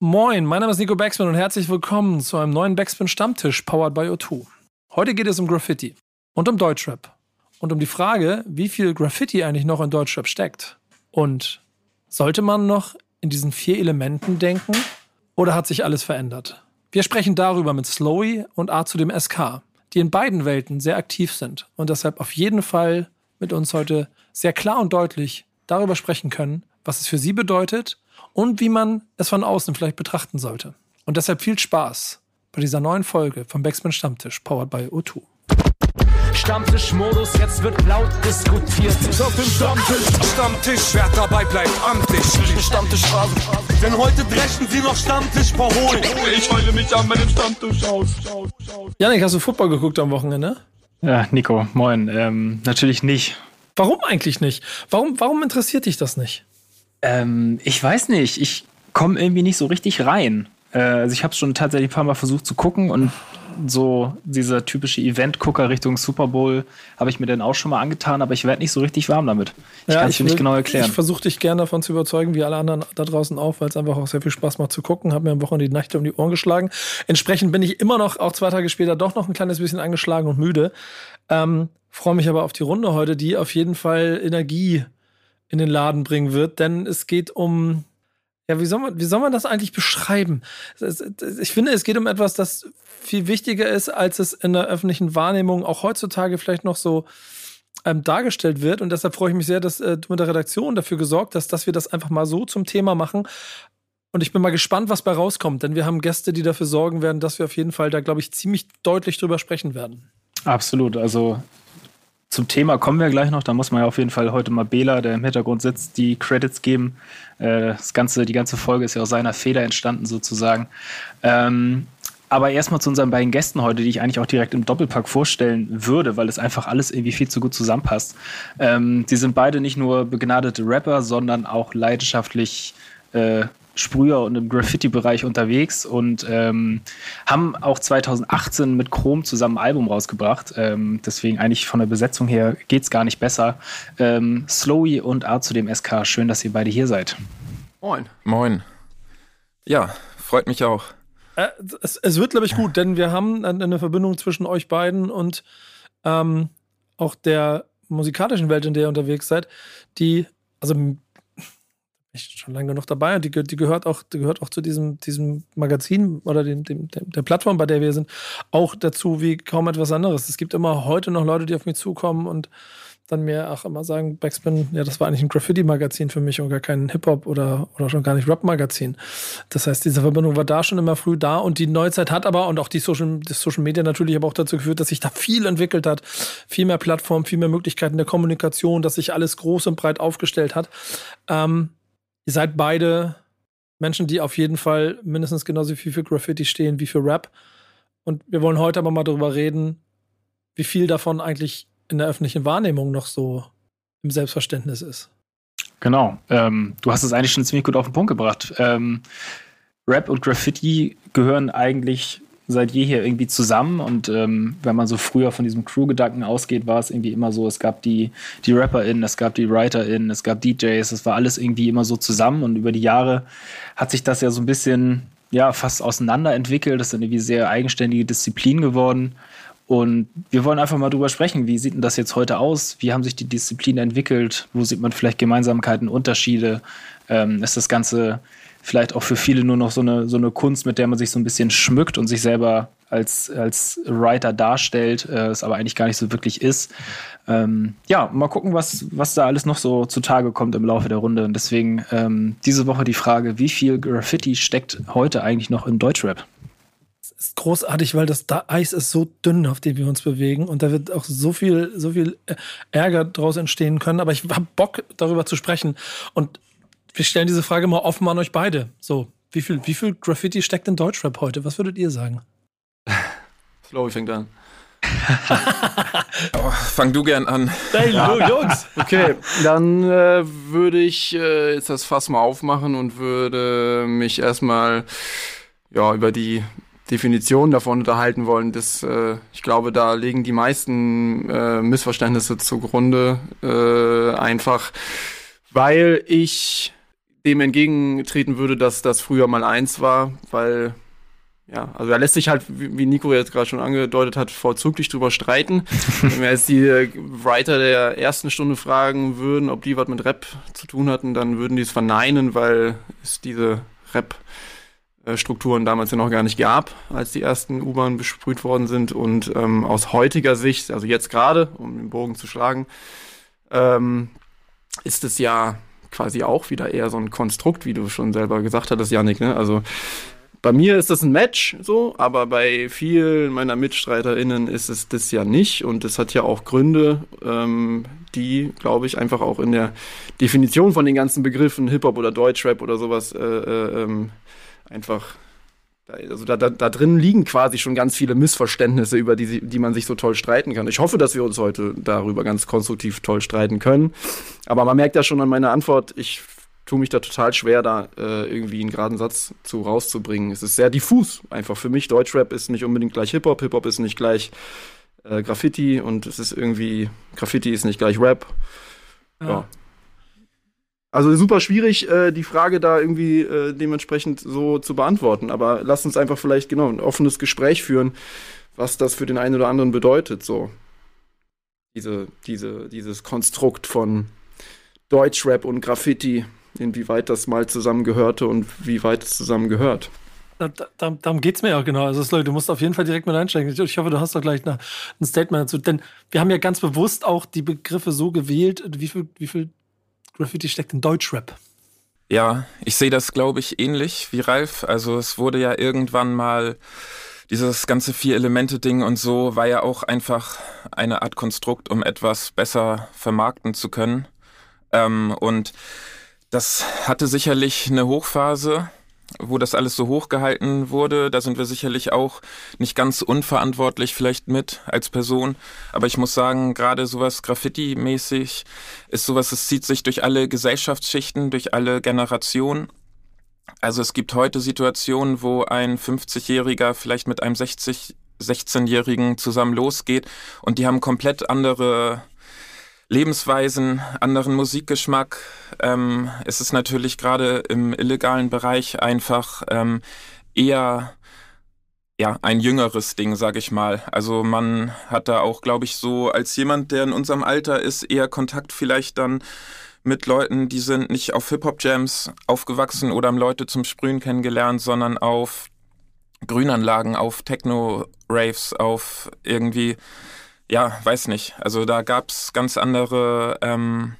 Moin, mein Name ist Nico Backspin und herzlich willkommen zu einem neuen Backspin Stammtisch powered by O2. Heute geht es um Graffiti und um Deutschrap und um die Frage, wie viel Graffiti eigentlich noch in Deutschrap steckt. Und sollte man noch in diesen vier Elementen denken oder hat sich alles verändert? Wir sprechen darüber mit Slowy und A zu dem SK, die in beiden Welten sehr aktiv sind und deshalb auf jeden Fall mit uns heute sehr klar und deutlich darüber sprechen können, was es für sie bedeutet und wie man es von außen vielleicht betrachten sollte. Und deshalb viel Spaß bei dieser neuen Folge vom Backspin Stammtisch, powered by O2. Stammtischmodus, jetzt wird laut diskutiert. Auf dem Stammtisch, Stammtisch, wer dabei bleibt, amtlich. Stammtischphase. Denn heute brechen sie noch Stammtisch verholen. Ich heule mich an meinem Stammtisch aus. Janik, hast du Football geguckt am Wochenende? Ja, Nico, moin. Ähm, natürlich nicht. Warum eigentlich nicht? Warum, warum interessiert dich das nicht? Ähm, ich weiß nicht. Ich komme irgendwie nicht so richtig rein. Äh, also ich habe schon tatsächlich ein paar Mal versucht zu gucken und so dieser typische Event-Gucker Richtung Super Bowl habe ich mir dann auch schon mal angetan, aber ich werde nicht so richtig warm damit. Ich Ja, kann es dir nicht genau erklären. Ich versuche dich gerne davon zu überzeugen, wie alle anderen da draußen auch, weil es einfach auch sehr viel Spaß macht zu gucken. Habe mir am Wochenende die Nächte um die Ohren geschlagen. Entsprechend bin ich immer noch, auch zwei Tage später, doch noch ein kleines bisschen angeschlagen und müde. Ähm, Freue mich aber auf die Runde heute, die auf jeden Fall Energie in den Laden bringen wird, denn es geht um, ja, wie soll man, wie soll man das eigentlich beschreiben? Es- es- Ich finde, es geht um etwas, das viel wichtiger ist, als es in der öffentlichen Wahrnehmung auch heutzutage vielleicht noch so ähm, dargestellt wird. Und deshalb freue ich mich sehr, dass äh, du mit der Redaktion dafür gesorgt hast, dass wir das einfach mal so zum Thema machen. Und ich bin mal gespannt, was bei rauskommt, denn wir haben Gäste, die dafür sorgen werden, dass wir auf jeden Fall da, glaube ich, ziemlich deutlich drüber sprechen werden. Absolut. Also zum Thema kommen wir gleich noch. Da muss man ja auf jeden Fall heute mal Bela, der im Hintergrund sitzt, die Credits geben. Äh, Das ganze, die ganze Folge ist ja aus seiner Feder entstanden sozusagen. Ähm, aber erstmal zu unseren beiden Gästen heute, die ich eigentlich auch direkt im Doppelpack vorstellen würde, weil es einfach alles irgendwie viel zu gut zusammenpasst. Ähm, sind beide nicht nur begnadete Rapper, sondern auch leidenschaftlich äh, Sprüher und im Graffiti-Bereich unterwegs und ähm, haben auch 2018 mit Chrome zusammen ein Album rausgebracht. Ähm, deswegen eigentlich von der Besetzung her geht's gar nicht besser. Ähm, Slowy und A zu dem SK, schön, dass ihr beide hier seid. Moin. Moin. Ja, freut mich auch. Äh, es, es wird, glaube ich, gut, denn wir haben eine eine Verbindung zwischen euch beiden und ähm, auch der musikalischen Welt, in der ihr unterwegs seid, die, also ich schon lange genug dabei und die, die gehört auch, die gehört auch zu diesem, diesem Magazin oder dem, dem, der Plattform, bei der wir sind, auch dazu wie kaum etwas anderes. Es gibt immer heute noch Leute, die auf mich zukommen und dann mir auch immer sagen, Backspin, ja, das war eigentlich ein Graffiti-Magazin für mich und gar kein Hip-Hop oder, oder schon gar nicht Rap-Magazin. Das heißt, diese Verbindung war da schon immer früh da und die Neuzeit hat aber und auch die Social, die Social Media natürlich aber auch dazu geführt, dass sich da viel entwickelt hat. Viel mehr Plattformen, viel mehr Möglichkeiten der Kommunikation, dass sich alles groß und breit aufgestellt hat. Ähm, ihr seid beide Menschen, die auf jeden Fall mindestens genauso viel für Graffiti stehen wie für Rap. Und wir wollen heute aber mal darüber reden, wie viel davon eigentlich in der öffentlichen Wahrnehmung noch so im Selbstverständnis ist. Genau. Ähm, du hast es eigentlich schon ziemlich gut auf den Punkt gebracht. Ähm, Rap und Graffiti gehören eigentlich seit jeher irgendwie zusammen und ähm, wenn man so früher von diesem Crew-Gedanken ausgeht, war es irgendwie immer so, es gab die, die RapperInnen, es gab die WriterInnen, es gab DJs, es war alles irgendwie immer so zusammen und über die Jahre hat sich das ja so ein bisschen, ja, fast auseinander entwickelt, das sind irgendwie sehr eigenständige Disziplinen geworden und wir wollen einfach mal drüber sprechen, wie sieht denn das jetzt heute aus? Wie haben sich die Disziplinen entwickelt? Wo sieht man vielleicht Gemeinsamkeiten, Unterschiede? Ähm, ist das Ganze vielleicht auch für viele nur noch so eine, so eine Kunst, mit der man sich so ein bisschen schmückt und sich selber als, als Writer darstellt, äh, es aber eigentlich gar nicht so wirklich ist? Ähm, ja, mal gucken, was, was da alles noch so zutage kommt im Laufe der Runde. Und deswegen ähm, diese Woche die Frage, wie viel Graffiti steckt heute eigentlich noch in Deutschrap? ist großartig, weil das da Eis ist so dünn, auf dem wir uns bewegen und da wird auch so viel, so viel äh, Ärger draus entstehen können. Aber ich habe Bock, darüber zu sprechen. Und wir stellen diese Frage mal offen an euch beide. So, wie viel, wie viel Graffiti steckt in Deutschrap heute? Was würdet ihr sagen? Slowy fängt an. oh, fang du gern an. Hey, Jungs! Okay, dann äh, würde ich äh, jetzt das Fass mal aufmachen und würde mich erstmal ja, über die Definition davon unterhalten wollen. Das, äh, ich glaube, da liegen die meisten äh, Missverständnisse zugrunde. Äh, einfach, weil ich dem entgegentreten würde, dass das früher mal eins war, weil ja, also da lässt sich halt, wie Nico jetzt gerade schon angedeutet hat, vorzüglich drüber streiten. Wenn wir jetzt die äh, Writer der ersten Stunde fragen würden, ob die was mit Rap zu tun hatten, dann würden die es verneinen, weil es diese Rap-Strukturen damals ja noch gar nicht gab, als die ersten U-Bahnen besprüht worden sind. Und ähm, aus heutiger Sicht, also jetzt gerade, um den Bogen zu schlagen, ähm, ist es ja quasi auch wieder eher so ein Konstrukt, wie du schon selber gesagt hattest, Janik. Ne? Also bei mir ist das ein Match, so, aber bei vielen meiner MitstreiterInnen ist es das ja nicht. Und es hat ja auch Gründe, ähm, die, glaube ich, einfach auch in der Definition von den ganzen Begriffen Hip-Hop oder Deutschrap oder sowas äh, äh, ähm, einfach. Also da, da, da drin liegen quasi schon ganz viele Missverständnisse, über die, die man sich so toll streiten kann. Ich hoffe, dass wir uns heute darüber ganz konstruktiv toll streiten können. Aber man merkt ja schon an meiner Antwort, ich tue mich da total schwer, da äh, irgendwie einen geraden Satz zu rauszubringen. Es ist sehr diffus einfach für mich. Deutschrap ist nicht unbedingt gleich Hip-Hop, Hip-Hop ist nicht gleich äh, Graffiti und es ist irgendwie, Graffiti ist nicht gleich Rap. Ja. ja. Also super schwierig, äh, die Frage da irgendwie äh, dementsprechend so zu beantworten. Aber lass uns einfach vielleicht genau ein offenes Gespräch führen, was das für den einen oder anderen bedeutet. So diese, diese, dieses Konstrukt von Deutschrap und Graffiti inwieweit das mal zusammengehörte und wie weit es zusammengehört. Da, da, darum geht es mir ja genau. Also, Leute, du musst auf jeden Fall direkt mit einsteigen. Ich, ich hoffe, du hast doch gleich eine, ein Statement dazu. Denn wir haben ja ganz bewusst auch die Begriffe so gewählt. Wie viel, wie viel Graffiti steckt in Deutschrap? Ja, ich sehe das, glaube ich, ähnlich wie Ralf. Also, es wurde ja irgendwann mal dieses ganze Vier-Elemente-Ding und so war ja auch einfach eine Art Konstrukt, um etwas besser vermarkten zu können. Ähm, und das hatte sicherlich eine Hochphase, wo das alles so hochgehalten wurde. Da sind wir sicherlich auch nicht ganz unverantwortlich vielleicht mit als Person. Aber ich muss sagen, gerade sowas Graffiti-mäßig ist sowas, es zieht sich durch alle Gesellschaftsschichten, durch alle Generationen. Also es gibt heute Situationen, wo ein 50-Jähriger vielleicht mit einem 60, 16-Jährigen zusammen losgeht und die haben komplett andere Lebensweisen, anderen Musikgeschmack. Ähm, es ist natürlich gerade im illegalen Bereich einfach ähm, eher ja, ein jüngeres Ding, sag ich mal. Also man hat da auch, glaube ich, so als jemand, der in unserem Alter ist, eher Kontakt vielleicht dann mit Leuten, die sind nicht auf Hip-Hop-Jams aufgewachsen oder haben Leute zum Sprühen kennengelernt, sondern auf Grünanlagen, auf Techno-Raves, auf irgendwie ja, weiß nicht. Also da gab es ganz andere, ähm,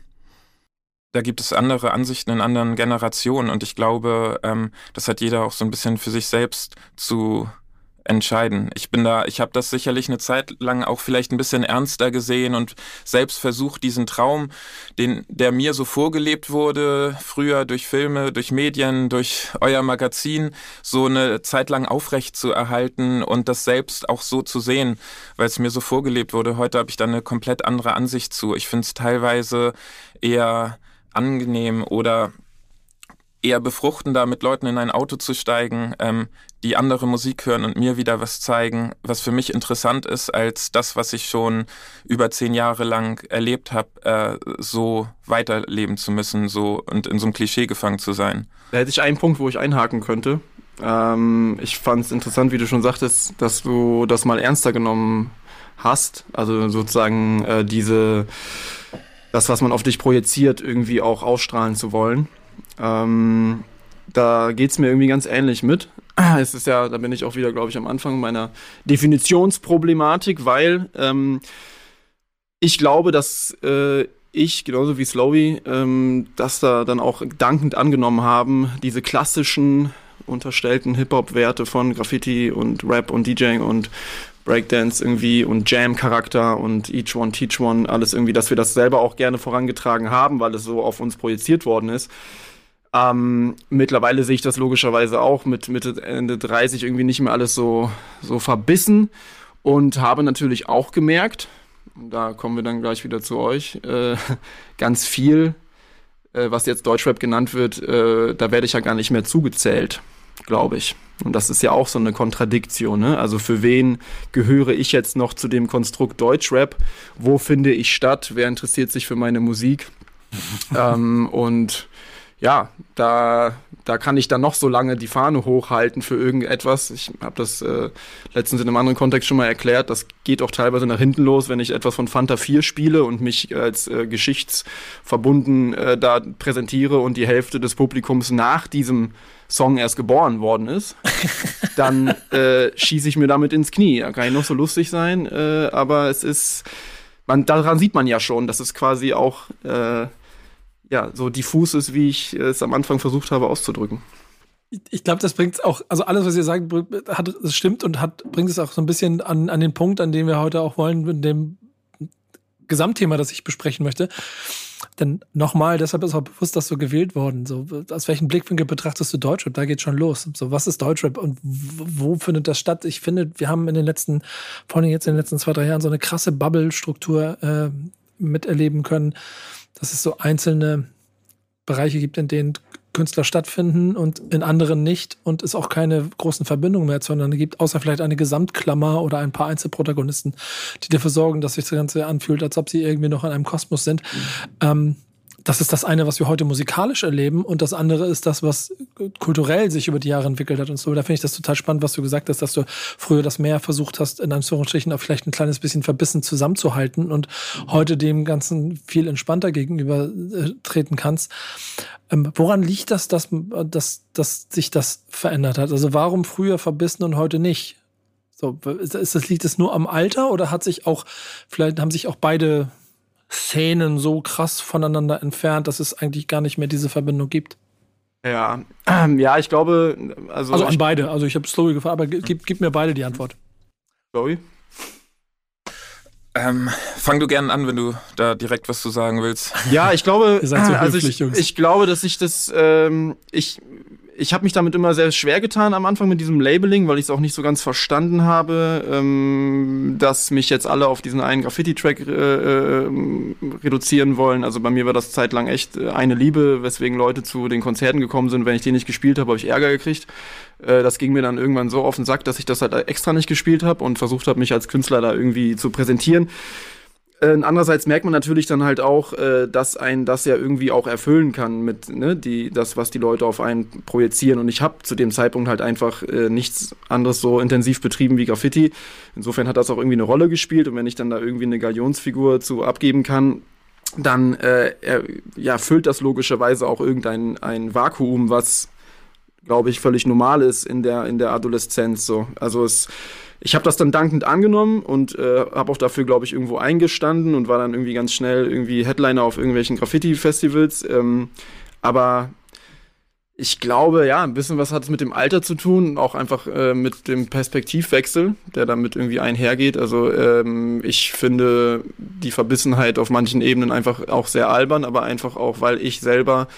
da gibt es andere Ansichten in anderen Generationen und ich glaube, ähm, das hat jeder auch so ein bisschen für sich selbst zu entscheiden. Ich bin da, ich habe das sicherlich eine Zeit lang auch vielleicht ein bisschen ernster gesehen und selbst versucht, diesen Traum, den, der mir so vorgelebt wurde, früher durch Filme, durch Medien, durch euer Magazin, so eine Zeit lang aufrecht zu erhalten und das selbst auch so zu sehen, weil es mir so vorgelebt wurde. Heute habe ich da eine komplett andere Ansicht zu. Ich finde es teilweise eher angenehm oder eher befruchtender, mit Leuten in ein Auto zu steigen, ähm, die andere Musik hören und mir wieder was zeigen, was für mich interessant ist, als das, was ich schon über zehn Jahre lang erlebt habe, äh, so weiterleben zu müssen, so und in so einem Klischee gefangen zu sein. Da hätte ich einen Punkt, wo ich einhaken könnte. Ähm, ich fand es interessant, wie du schon sagtest, dass du das mal ernster genommen hast. Also sozusagen äh, diese, das, was man auf dich projiziert, irgendwie auch ausstrahlen zu wollen. Ähm, da geht es mir irgendwie ganz ähnlich mit. Es ist ja, da bin ich auch wieder, glaube ich, am Anfang meiner Definitionsproblematik, weil ähm, ich glaube, dass äh, ich, genauso wie Slowy, ähm, das da dann auch dankend angenommen haben, diese klassischen unterstellten Hip-Hop-Werte von Graffiti und Rap und DJing und Breakdance irgendwie und Jam-Charakter und Each One Teach One, alles irgendwie, dass wir das selber auch gerne vorangetragen haben, weil es so auf uns projiziert worden ist. Ähm, mittlerweile sehe ich das logischerweise auch mit Mitte, Ende 30 irgendwie nicht mehr alles so, so verbissen und habe natürlich auch gemerkt, da kommen wir dann gleich wieder zu euch, äh, ganz viel, äh, was jetzt Deutschrap genannt wird, äh, da werde ich ja gar nicht mehr zugezählt, glaube ich. Und das ist ja auch so eine Kontradiktion. Ne? Also für wen gehöre ich jetzt noch zu dem Konstrukt Deutschrap? Wo finde ich statt? Wer interessiert sich für meine Musik? ähm, und ja, da, da kann ich dann noch so lange die Fahne hochhalten für irgendetwas. Ich habe das äh, letztens in einem anderen Kontext schon mal erklärt. Das geht auch teilweise nach hinten los, wenn ich etwas von Fanta 4 spiele und mich als äh, geschichtsverbunden äh, da präsentiere und die Hälfte des Publikums nach diesem Song erst geboren worden ist, dann äh, schieße ich mir damit ins Knie. Da kann ich noch so lustig sein, äh, aber es ist, man, daran sieht man ja schon, dass es quasi auch äh, ja, so diffus ist, wie ich es am Anfang versucht habe auszudrücken. Ich glaube, das bringt auch, also alles, was ihr sagt, hat, es stimmt und hat, bringt es auch so ein bisschen an, an den Punkt, an den wir heute auch wollen, in dem Gesamtthema, das ich besprechen möchte. Denn nochmal, deshalb ist auch bewusst, dass so gewählt worden. So, aus welchem Blickwinkel betrachtest du Deutschrap? Da geht schon los. So, was ist Deutschrap und wo findet das statt? Ich finde, wir haben in den letzten, vor allem jetzt in den letzten zwei, drei Jahren so eine krasse Bubble-Struktur äh, miterleben können dass es so einzelne Bereiche gibt, in denen Künstler stattfinden und in anderen nicht und es auch keine großen Verbindungen mehr es gibt, außer vielleicht eine Gesamtklammer oder ein paar Einzelprotagonisten, die dafür sorgen, dass sich das Ganze anfühlt, als ob sie irgendwie noch in einem Kosmos sind. Mhm. Ähm, das ist das eine, was wir heute musikalisch erleben und das andere ist das, was kulturell sich über die Jahre entwickelt hat und so. Da finde ich das total spannend, was du gesagt hast, dass du früher das mehr versucht hast, in Anführungsstrichen auch vielleicht ein kleines bisschen verbissen zusammenzuhalten und heute dem Ganzen viel entspannter gegenüber äh, treten kannst. Ähm, woran liegt das, dass, dass, dass sich das verändert hat? Also warum früher verbissen und heute nicht? So, ist das, liegt es nur am Alter oder hat sich auch, vielleicht haben sich auch beide Szenen so krass voneinander entfernt, dass es eigentlich gar nicht mehr diese Verbindung gibt. Ja, ähm, ja, ich glaube, also. Also an beide. Also ich habe Slowly gefragt, aber gib, gib, mir beide die Antwort. Slowly? Ähm, fang du gerne an, wenn du da direkt was zu sagen willst. Ja, ich glaube, so also ich, ich, glaube, dass ich das, ähm, ich ich habe mich damit immer sehr schwer getan am Anfang mit diesem Labeling, weil ich es auch nicht so ganz verstanden habe, ähm, dass mich jetzt alle auf diesen einen Graffiti-Track äh, äh, reduzieren wollen. Also bei mir war das zeitlang echt äh, eine Liebe, weswegen Leute zu den Konzerten gekommen sind. Wenn ich den nicht gespielt habe, habe ich Ärger gekriegt. Äh, das ging mir dann irgendwann so auf den Sack, dass ich das halt extra nicht gespielt habe und versucht habe, mich als Künstler da irgendwie zu präsentieren. Äh, andererseits merkt man natürlich dann halt auch, äh, dass ein das ja irgendwie auch erfüllen kann mit ne, die das was die Leute auf einen projizieren und ich habe zu dem Zeitpunkt halt einfach äh, nichts anderes so intensiv betrieben wie Graffiti. Insofern hat das auch irgendwie eine Rolle gespielt und wenn ich dann da irgendwie eine Galionsfigur zu abgeben kann, dann äh, er, ja füllt das logischerweise auch irgendein ein Vakuum, was glaube ich völlig normal ist in der in der Adoleszenz so. Also es ich habe das dann dankend angenommen und äh, habe auch dafür, glaube ich, irgendwo eingestanden und war dann irgendwie ganz schnell irgendwie Headliner auf irgendwelchen Graffiti-Festivals. Ähm, aber ich glaube, ja, ein bisschen was hat es mit dem Alter zu tun, auch einfach äh, mit dem Perspektivwechsel, der damit irgendwie einhergeht. Also ähm, ich finde die Verbissenheit auf manchen Ebenen einfach auch sehr albern, aber einfach auch, weil ich selber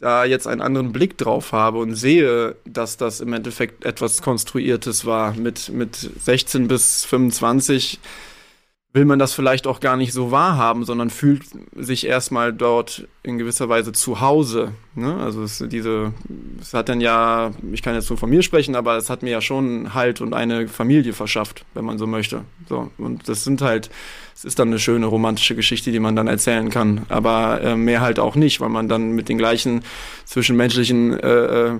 da jetzt einen anderen Blick drauf habe und sehe, dass das im Endeffekt etwas Konstruiertes war. Mit, mit 16 bis 25 will man das vielleicht auch gar nicht so wahrhaben, sondern fühlt sich erstmal dort in gewisser Weise zu Hause. Ne? Also es, diese, es hat dann ja, ich kann jetzt nur von mir sprechen, aber es hat mir ja schon Halt und eine Familie verschafft, wenn man so möchte. So und das sind halt, es ist dann eine schöne romantische Geschichte, die man dann erzählen kann, aber äh, mehr halt auch nicht, weil man dann mit den gleichen zwischenmenschlichen äh, äh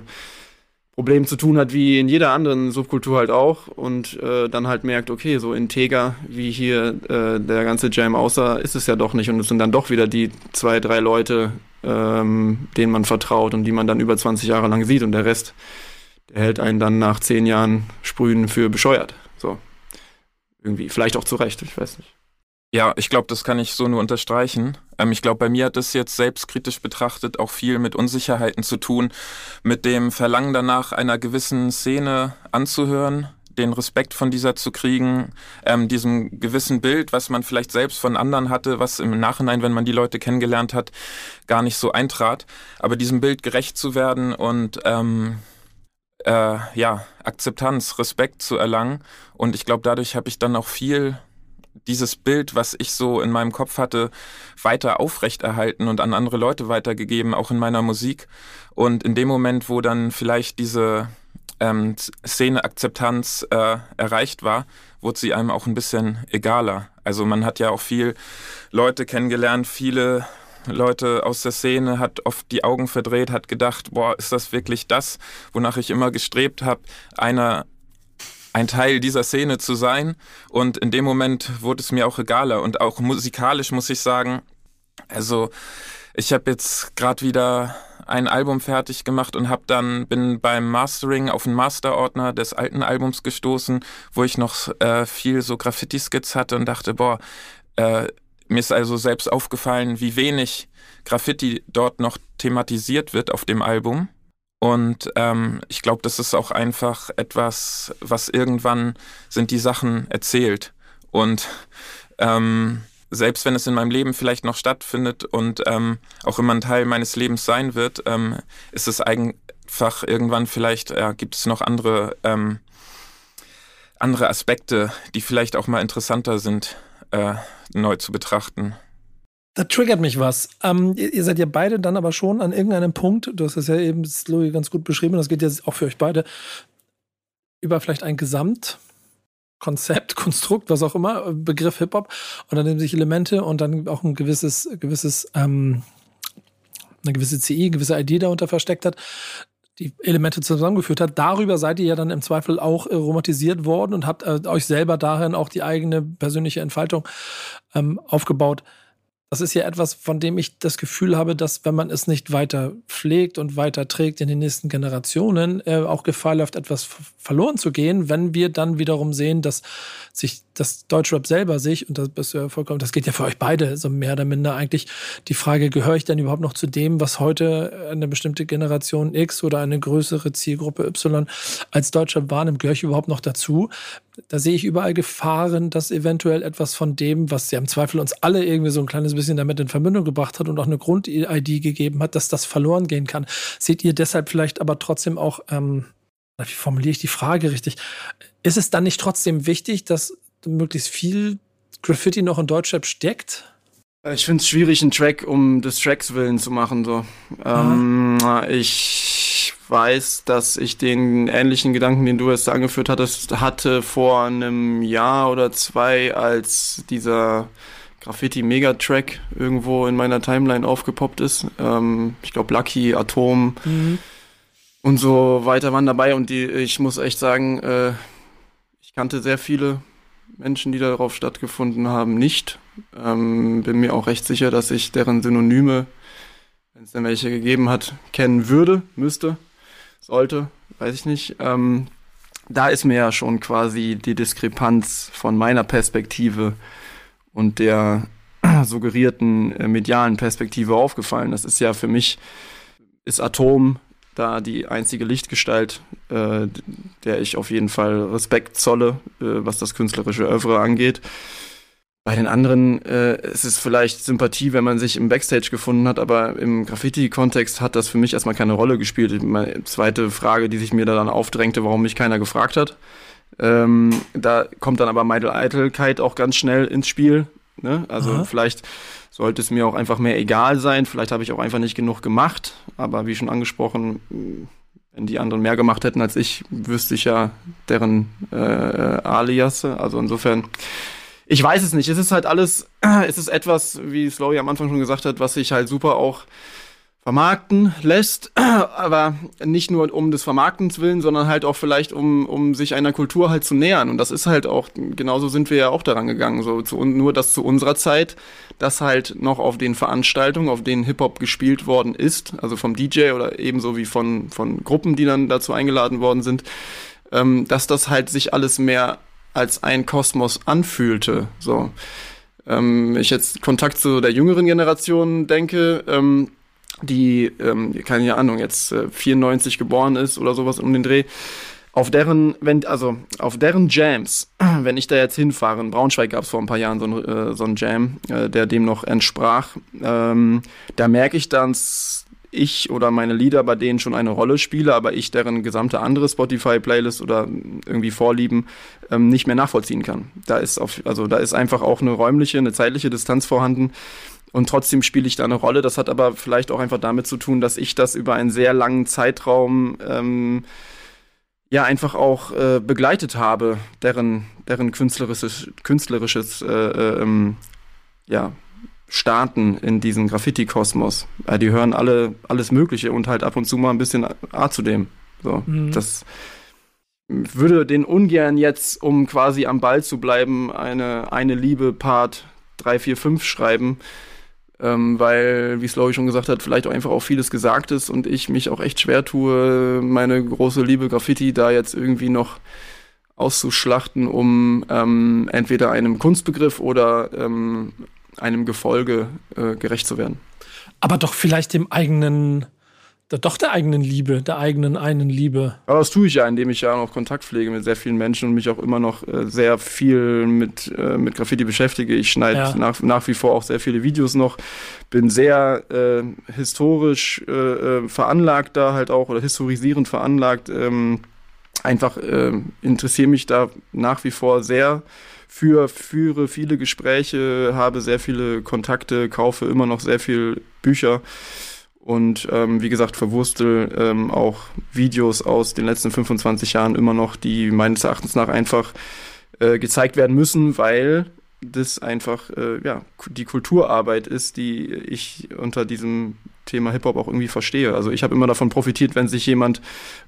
Problem zu tun hat, wie in jeder anderen Subkultur halt auch und äh, dann halt merkt, okay, so integer wie hier äh, der ganze Jam aussah, ist es ja doch nicht und es sind dann doch wieder die zwei, drei Leute, ähm, denen man vertraut und die man dann über 20 Jahre lang sieht und der Rest, der hält einen dann nach zehn Jahren Sprühen für bescheuert. So. Irgendwie, vielleicht auch zu Recht, ich weiß nicht. Ja, ich glaube, das kann ich so nur unterstreichen. Ähm, ich glaube, bei mir hat das jetzt selbstkritisch betrachtet auch viel mit Unsicherheiten zu tun, mit dem Verlangen danach, einer gewissen Szene anzuhören, den Respekt von dieser zu kriegen, ähm, diesem gewissen Bild, was man vielleicht selbst von anderen hatte, was im Nachhinein, wenn man die Leute kennengelernt hat, gar nicht so eintrat, aber diesem Bild gerecht zu werden und ähm, äh, ja, Akzeptanz, Respekt zu erlangen. Und ich glaube, dadurch habe ich dann auch viel dieses Bild, was ich so in meinem Kopf hatte, weiter aufrechterhalten und an andere Leute weitergegeben, auch in meiner Musik. Und in dem Moment, wo dann vielleicht diese ähm, Szene-Akzeptanz äh, erreicht war, wurde sie einem auch ein bisschen egaler. Also man hat ja auch viel Leute kennengelernt, viele Leute aus der Szene, hat oft die Augen verdreht, hat gedacht, boah, ist das wirklich das, wonach ich immer gestrebt habe, einer ein Teil dieser Szene zu sein. Und in dem Moment wurde es mir auch egaler. Und auch musikalisch muss ich sagen, also ich habe jetzt gerade wieder ein Album fertig gemacht und habe dann bin beim Mastering auf den Masterordner des alten Albums gestoßen, wo ich noch äh, viel so Graffiti-Skits hatte und dachte, boah, äh, mir ist also selbst aufgefallen, wie wenig Graffiti dort noch thematisiert wird auf dem Album. Und ähm, ich glaube, das ist auch einfach etwas, was irgendwann sind die Sachen erzählt. Und ähm, selbst wenn es in meinem Leben vielleicht noch stattfindet und ähm, auch immer ein Teil meines Lebens sein wird, ähm, ist es einfach irgendwann vielleicht, ja, gibt es noch andere, ähm, andere Aspekte, die vielleicht auch mal interessanter sind, äh, neu zu betrachten. Da triggert mich was. Ähm, ihr, seid ja beide dann aber schon an irgendeinem Punkt, du hast es ja eben, Louis, ganz gut beschrieben, das geht jetzt auch für euch beide, über vielleicht ein Gesamtkonzept, Konstrukt, was auch immer, Begriff Hip-Hop und dann nehmen sich Elemente und dann auch ein gewisses, gewisses, ähm, eine gewisse CI, gewisse ID darunter versteckt hat, die Elemente zusammengeführt hat. Darüber seid ihr ja dann im Zweifel auch äh, romantisiert worden und habt äh, euch selber darin auch die eigene persönliche Entfaltung ähm, aufgebaut. Das ist ja etwas, von dem ich das Gefühl habe, dass wenn man es nicht weiter pflegt und weiter trägt in den nächsten Generationen, äh, auch Gefahr läuft, etwas verloren zu gehen, wenn wir dann wiederum sehen, dass sich das Deutschrap selber sich, und das bist du ja vollkommen, das geht ja für euch beide so mehr oder minder eigentlich, die Frage, gehöre ich denn überhaupt noch zu dem, was heute eine bestimmte Generation X oder eine größere Zielgruppe Y als Deutschrap wahrnimmt, gehöre ich überhaupt noch dazu? da sehe ich überall Gefahren, dass eventuell etwas von dem, was ja im Zweifel uns alle irgendwie so ein kleines bisschen damit in Verbindung gebracht hat und auch eine Grund-ID gegeben hat, dass das verloren gehen kann. Seht ihr deshalb vielleicht aber trotzdem auch, ähm, wie formuliere ich die Frage richtig? Ist es dann nicht trotzdem wichtig, dass möglichst viel Graffiti noch in Deutschrap steckt? Ich finde es schwierig, einen Track um des Tracks willen zu machen. So. Ähm, ich weiß, dass ich den ähnlichen Gedanken, den du jetzt angeführt hattest, hatte vor einem Jahr oder zwei, als dieser Graffiti-Megatrack irgendwo in meiner Timeline aufgepoppt ist. Ähm, ich glaube, Lucky, Atom mhm. und so weiter waren dabei. Und die, ich muss echt sagen, äh, ich kannte sehr viele Menschen, die darauf stattgefunden haben, nicht. Ähm, bin mir auch recht sicher, dass ich deren Synonyme, wenn es denn welche gegeben hat, kennen würde, müsste sollte, weiß ich nicht. Ähm, da ist mir ja schon quasi die Diskrepanz von meiner Perspektive und der suggerierten äh, medialen Perspektive aufgefallen. Das ist ja für mich, ist Atom da die einzige Lichtgestalt, äh, der ich auf jeden Fall Respekt zolle, äh, was das künstlerische Övre angeht. Bei den anderen äh, ist es vielleicht Sympathie, wenn man sich im Backstage gefunden hat, aber im Graffiti-Kontext hat das für mich erstmal keine Rolle gespielt. Meine zweite Frage, die sich mir da dann aufdrängte, warum mich keiner gefragt hat. Ähm, da kommt dann aber Meidel Eitelkeit auch ganz schnell ins Spiel. Ne? Also Aha. vielleicht sollte es mir auch einfach mehr egal sein. Vielleicht habe ich auch einfach nicht genug gemacht. Aber wie schon angesprochen, wenn die anderen mehr gemacht hätten als ich, wüsste ich ja deren äh, Alias. Also insofern ich weiß es nicht. Es ist halt alles, es ist etwas, wie Slowy am Anfang schon gesagt hat, was sich halt super auch vermarkten lässt, aber nicht nur um des Vermarktens willen, sondern halt auch vielleicht um, um sich einer Kultur halt zu nähern. Und das ist halt auch, genauso sind wir ja auch daran gegangen, so zu, nur dass zu unserer Zeit, das halt noch auf den Veranstaltungen, auf denen Hip-Hop gespielt worden ist, also vom DJ oder ebenso wie von, von Gruppen, die dann dazu eingeladen worden sind, ähm, dass das halt sich alles mehr als ein Kosmos anfühlte. So, ähm, ich jetzt Kontakt zu der jüngeren Generation denke, ähm, die, ähm, keine Ahnung, jetzt äh, 94 geboren ist oder sowas um den Dreh. Auf deren, wenn, also auf deren Jams, wenn ich da jetzt hinfahre, in Braunschweig gab es vor ein paar Jahren so ein, äh, so ein Jam, äh, der dem noch entsprach, ähm, da merke ich dann ich oder meine Lieder bei denen schon eine Rolle spiele, aber ich deren gesamte andere Spotify-Playlist oder irgendwie Vorlieben ähm, nicht mehr nachvollziehen kann. Da ist auf, also da ist einfach auch eine räumliche, eine zeitliche Distanz vorhanden. Und trotzdem spiele ich da eine Rolle. Das hat aber vielleicht auch einfach damit zu tun, dass ich das über einen sehr langen Zeitraum ähm, ja einfach auch äh, begleitet habe, deren, deren künstlerisches, künstlerisches äh, äh, ähm, ja, starten in diesem Graffiti-Kosmos. Äh, die hören alle alles Mögliche und halt ab und zu mal ein bisschen A zu dem. So, mhm. das würde den ungern jetzt, um quasi am Ball zu bleiben, eine, eine Liebe Part 3, 4, 5 schreiben, ähm, weil, wie es Lori schon gesagt hat, vielleicht auch einfach auch vieles gesagt ist und ich mich auch echt schwer tue, meine große Liebe Graffiti da jetzt irgendwie noch auszuschlachten, um ähm, entweder einem Kunstbegriff oder ähm, einem Gefolge äh, gerecht zu werden. Aber doch vielleicht dem eigenen doch der eigenen Liebe, der eigenen einen Liebe. Aber das tue ich ja, indem ich ja auch Kontakt pflege mit sehr vielen Menschen und mich auch immer noch äh, sehr viel mit, äh, mit Graffiti beschäftige. Ich schneide ja. nach, nach wie vor auch sehr viele Videos noch, bin sehr äh, historisch äh, äh, veranlagt da halt auch oder historisierend veranlagt. Ähm, einfach äh, interessiere mich da nach wie vor sehr für, führe viele Gespräche, habe sehr viele Kontakte, kaufe immer noch sehr viel Bücher und ähm, wie gesagt, verwurstel ähm, auch Videos aus den letzten 25 Jahren immer noch, die meines Erachtens nach einfach äh, gezeigt werden müssen, weil das einfach äh, ja, die Kulturarbeit ist, die ich unter diesem Thema Hip-Hop auch irgendwie verstehe. Also ich habe immer davon profitiert, wenn sich jemand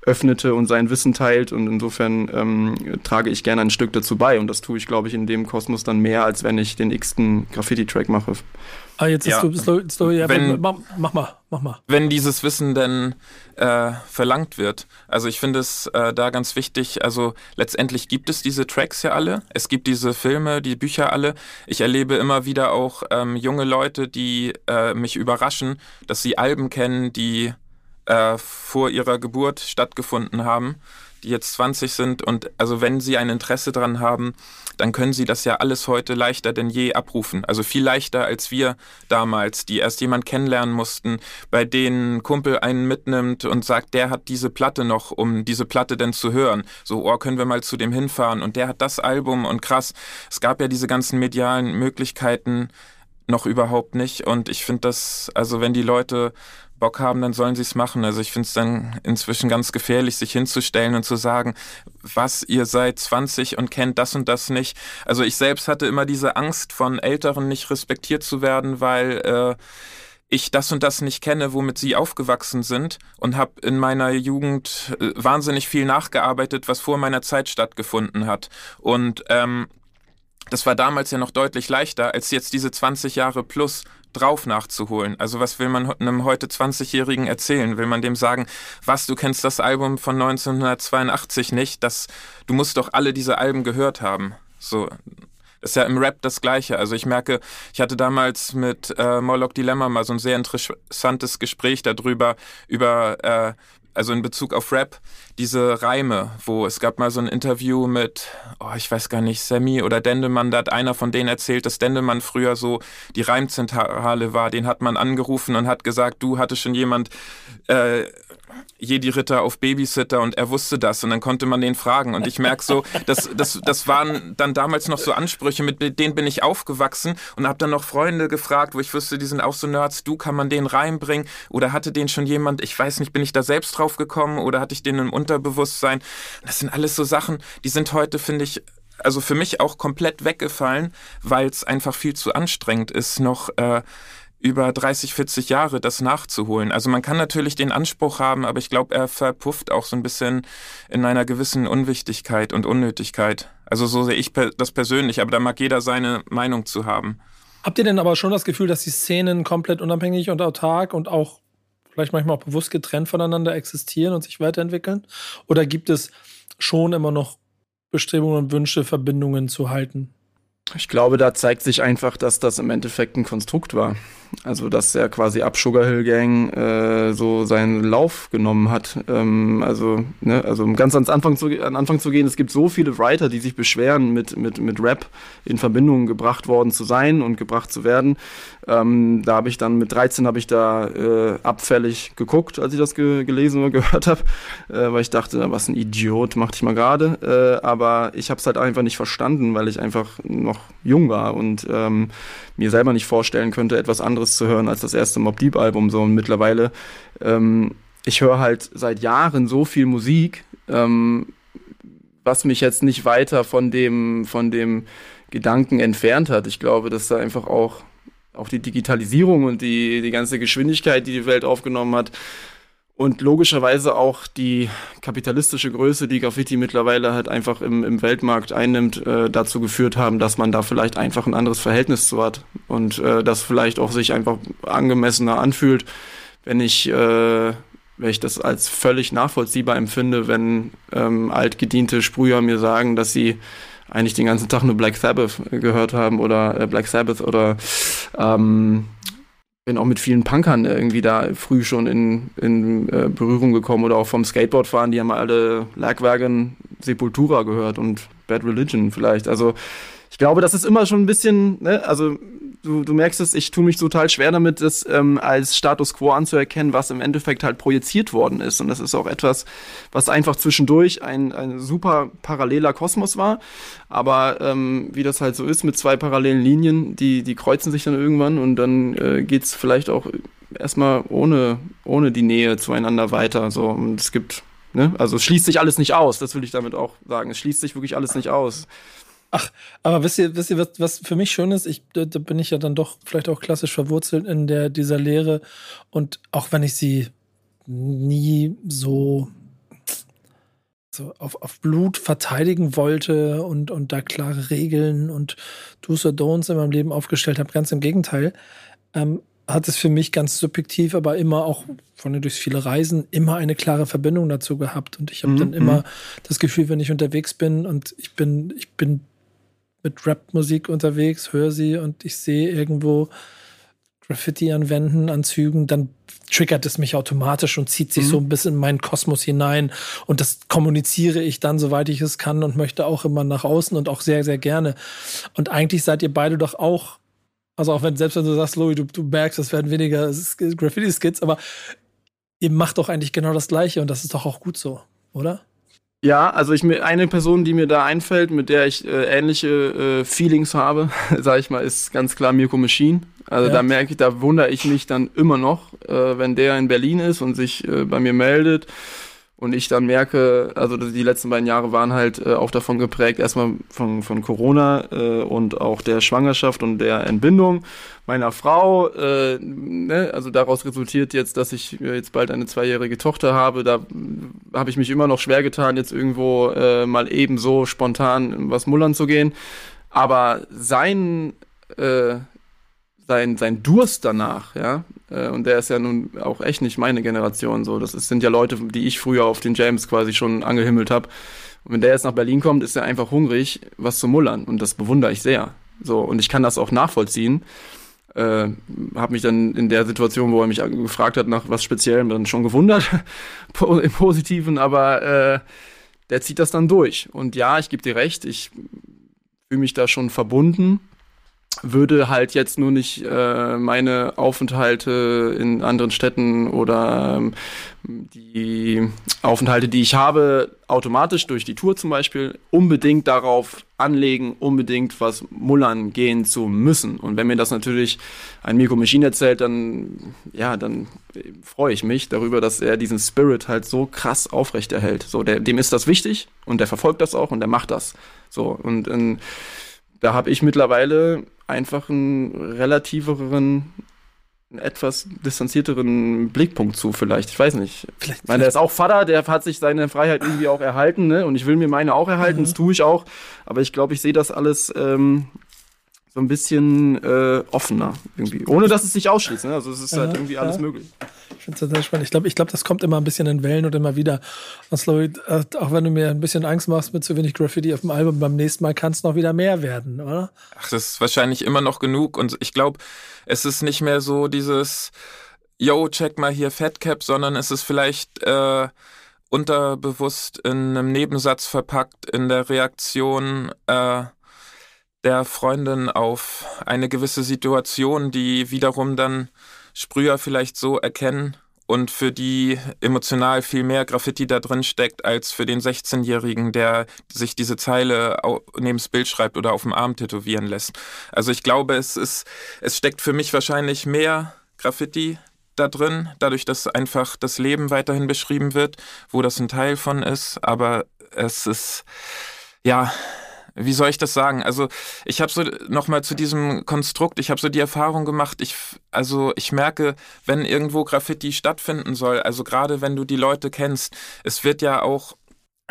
öffnete und sein Wissen teilt und insofern ähm, trage ich gerne ein Stück dazu bei und das tue ich, glaube ich, in dem Kosmos dann mehr, als wenn ich den x-ten Graffiti-Track mache. Ah, jetzt ja. ist du, ist du, ja, wenn, mach, mach, mal, mach mal. Wenn dieses Wissen denn äh, verlangt wird. Also ich finde es äh, da ganz wichtig, also letztendlich gibt es diese Tracks ja alle, es gibt diese Filme, die Bücher alle. Ich erlebe immer wieder auch ähm, junge Leute, die äh, mich überraschen, dass sie Alben kennen, die äh, vor ihrer Geburt stattgefunden haben die jetzt 20 sind und also wenn sie ein Interesse daran haben, dann können sie das ja alles heute leichter denn je abrufen. Also viel leichter als wir damals, die erst jemand kennenlernen mussten, bei denen ein Kumpel einen mitnimmt und sagt, der hat diese Platte noch, um diese Platte denn zu hören. So, oh, können wir mal zu dem hinfahren und der hat das Album und krass. Es gab ja diese ganzen medialen Möglichkeiten noch überhaupt nicht und ich finde das, also wenn die Leute Bock haben, dann sollen sie es machen. Also ich finde es dann inzwischen ganz gefährlich, sich hinzustellen und zu sagen, was ihr seid 20 und kennt das und das nicht. Also ich selbst hatte immer diese Angst von Älteren nicht respektiert zu werden, weil äh, ich das und das nicht kenne, womit sie aufgewachsen sind und habe in meiner Jugend äh, wahnsinnig viel nachgearbeitet, was vor meiner Zeit stattgefunden hat. Und ähm, das war damals ja noch deutlich leichter, als jetzt diese 20 Jahre plus drauf nachzuholen. Also was will man einem heute 20-Jährigen erzählen? Will man dem sagen, was, du kennst das Album von 1982 nicht? Das, du musst doch alle diese Alben gehört haben. So, ist ja im Rap das Gleiche. Also ich merke, ich hatte damals mit äh, Morlock Dilemma mal so ein sehr interessantes Gespräch darüber, über äh, also in Bezug auf Rap, diese Reime, wo es gab mal so ein Interview mit, oh, ich weiß gar nicht, Sammy oder Dendemann, da hat einer von denen erzählt, dass Dendemann früher so die Reimzentrale war. Den hat man angerufen und hat gesagt, du hatte schon jemand äh, Jedi-Ritter auf Babysitter und er wusste das und dann konnte man den fragen. Und ich merke so, das, das, das waren dann damals noch so Ansprüche, mit denen bin ich aufgewachsen und habe dann noch Freunde gefragt, wo ich wusste, die sind auch so Nerds, du, kann man den reinbringen? Oder hatte den schon jemand, ich weiß nicht, bin ich da selbst drauf gekommen oder hatte ich den im Unterbewusstsein? Das sind alles so Sachen, die sind heute, finde ich, also für mich auch komplett weggefallen, weil es einfach viel zu anstrengend ist, noch äh, über 30, 40 Jahre das nachzuholen. Also man kann natürlich den Anspruch haben, aber ich glaube, er verpufft auch so ein bisschen in einer gewissen Unwichtigkeit und Unnötigkeit. Also so sehe ich das persönlich, aber da mag jeder seine Meinung zu haben. Habt ihr denn aber schon das Gefühl, dass die Szenen komplett unabhängig und autark und auch vielleicht manchmal auch bewusst getrennt voneinander existieren und sich weiterentwickeln? Oder gibt es schon immer noch Bestrebungen und Wünsche, Verbindungen zu halten? Ich glaube, da zeigt sich einfach, dass das im Endeffekt ein Konstrukt war. Also, dass er quasi ab Sugar Hill Gang äh, so seinen Lauf genommen hat. Ähm, also, ne, also um ganz ans Anfang zu, an Anfang zu gehen, es gibt so viele Writer, die sich beschweren, mit, mit, mit Rap in Verbindung gebracht worden zu sein und gebracht zu werden. Ähm, da habe ich dann mit 13 habe ich da äh, abfällig geguckt, als ich das ge gelesen oder gehört habe, äh, weil ich dachte, was ein Idiot, macht ich mal gerade. Äh, aber ich habe es halt einfach nicht verstanden, weil ich einfach noch jung war und ähm, mir selber nicht vorstellen könnte, etwas anderes zu hören als das erste Mob Deep Album. So und mittlerweile, ähm, ich höre halt seit Jahren so viel Musik, ähm, was mich jetzt nicht weiter von dem, von dem Gedanken entfernt hat. Ich glaube, dass da einfach auch auch die Digitalisierung und die, die ganze Geschwindigkeit, die die Welt aufgenommen hat, und logischerweise auch die kapitalistische Größe, die Graffiti mittlerweile halt einfach im, im Weltmarkt einnimmt, äh, dazu geführt haben, dass man da vielleicht einfach ein anderes Verhältnis zu hat und äh, das vielleicht auch sich einfach angemessener anfühlt, wenn ich, äh, wenn ich das als völlig nachvollziehbar empfinde, wenn ähm, altgediente Sprüher mir sagen, dass sie eigentlich den ganzen Tag nur Black Sabbath gehört haben oder äh, Black Sabbath oder ähm, bin auch mit vielen Punkern irgendwie da früh schon in, in äh, Berührung gekommen oder auch vom Skateboardfahren, die haben alle Lagwagen Sepultura gehört und Bad Religion vielleicht. Also ich glaube, das ist immer schon ein bisschen, ne, also du, du merkst es, ich tue mich total schwer damit, das ähm, als Status quo anzuerkennen, was im Endeffekt halt projiziert worden ist. Und das ist auch etwas, was einfach zwischendurch ein, ein super paralleler Kosmos war. Aber ähm, wie das halt so ist mit zwei parallelen Linien, die, die kreuzen sich dann irgendwann und dann äh, geht es vielleicht auch erstmal ohne, ohne die Nähe zueinander weiter. So. Und es gibt, ne, also es schließt sich alles nicht aus, das will ich damit auch sagen. Es schließt sich wirklich alles nicht aus. Ach, aber wisst ihr, wisst ihr, was, was für mich schön ist? Ich, da, da bin ich ja dann doch vielleicht auch klassisch verwurzelt in der, dieser Lehre. Und auch wenn ich sie nie so, so auf, auf Blut verteidigen wollte und, und da klare Regeln und Do's or Don'ts in meinem Leben aufgestellt habe, ganz im Gegenteil, ähm, hat es für mich ganz subjektiv, aber immer auch von durch viele Reisen immer eine klare Verbindung dazu gehabt. Und ich habe mhm. dann immer mhm. das Gefühl, wenn ich unterwegs bin und ich bin, ich bin mit Rap-Musik unterwegs, höre sie und ich sehe irgendwo Graffiti an Wänden, an Zügen, dann triggert es mich automatisch und zieht sich mhm. so ein bisschen in meinen Kosmos hinein. Und das kommuniziere ich dann, soweit ich es kann und möchte auch immer nach außen und auch sehr, sehr gerne. Und eigentlich seid ihr beide doch auch, also auch wenn, selbst wenn du sagst, Louis, du, du merkst, es werden weniger Graffiti-Skits, aber ihr macht doch eigentlich genau das Gleiche und das ist doch auch gut so, oder? Ja, also ich mir eine Person, die mir da einfällt, mit der ich äh, ähnliche äh, Feelings habe, sage ich mal, ist ganz klar Mirko Machine. Also ja. da merke ich, da wundere ich mich dann immer noch, äh, wenn der in Berlin ist und sich äh, bei mir meldet und ich dann merke, also die letzten beiden Jahre waren halt äh, auch davon geprägt, erstmal von, von Corona äh, und auch der Schwangerschaft und der Entbindung meiner Frau. Äh, ne? Also daraus resultiert jetzt, dass ich äh, jetzt bald eine zweijährige Tochter habe. Da habe ich mich immer noch schwer getan, jetzt irgendwo äh, mal eben so spontan was mullern zu gehen. Aber sein äh, sein, sein Durst danach, ja, äh, und der ist ja nun auch echt nicht meine Generation, so, das ist, sind ja Leute, die ich früher auf den James quasi schon angehimmelt habe. Und wenn der jetzt nach Berlin kommt, ist er einfach hungrig, was zu mullern, und das bewundere ich sehr, so, und ich kann das auch nachvollziehen. Äh, habe mich dann in der Situation, wo er mich gefragt hat nach was Speziellem, dann schon gewundert, im Positiven, aber äh, der zieht das dann durch. Und ja, ich gebe dir recht, ich fühle mich da schon verbunden würde halt jetzt nur nicht äh, meine Aufenthalte in anderen Städten oder ähm, die Aufenthalte, die ich habe, automatisch durch die Tour zum Beispiel, unbedingt darauf anlegen, unbedingt was mullern gehen zu müssen. Und wenn mir das natürlich ein Mirko Machine erzählt, dann, ja, dann freue ich mich darüber, dass er diesen Spirit halt so krass aufrechterhält. So, der, dem ist das wichtig und der verfolgt das auch und der macht das. So, und in, da habe ich mittlerweile einfach einen relativeren, etwas distanzierteren Blickpunkt zu, vielleicht. Ich weiß nicht. Vielleicht, ich meine, der ist auch Vater, der hat sich seine Freiheit irgendwie auch erhalten, ne? Und ich will mir meine auch erhalten, mhm. das tue ich auch. Aber ich glaube, ich sehe das alles ähm, so ein bisschen äh, offener irgendwie. Ohne dass es sich ausschließt. Ne? Also es ist ja, halt irgendwie ja. alles möglich. Ich finde es total spannend. Ich glaube, ich glaub, das kommt immer ein bisschen in Wellen und immer wieder. Slowy, äh, auch wenn du mir ein bisschen Angst machst mit zu wenig Graffiti auf dem Album, beim nächsten Mal kann es noch wieder mehr werden, oder? Ach, das ist wahrscheinlich immer noch genug. Und ich glaube, es ist nicht mehr so dieses, yo, check mal hier Fatcap, sondern es ist vielleicht äh, unterbewusst in einem Nebensatz verpackt in der Reaktion, äh, der Freundin auf eine gewisse Situation, die wiederum dann Sprüher vielleicht so erkennen und für die emotional viel mehr Graffiti da drin steckt, als für den 16-Jährigen, der sich diese Zeile neben das Bild schreibt oder auf dem Arm tätowieren lässt. Also ich glaube, es ist, es steckt für mich wahrscheinlich mehr Graffiti da drin, dadurch, dass einfach das Leben weiterhin beschrieben wird, wo das ein Teil von ist, aber es ist, ja, wie soll ich das sagen? Also ich habe so noch mal zu diesem Konstrukt, ich habe so die Erfahrung gemacht, ich also ich merke, wenn irgendwo Graffiti stattfinden soll, also gerade wenn du die Leute kennst, es wird ja auch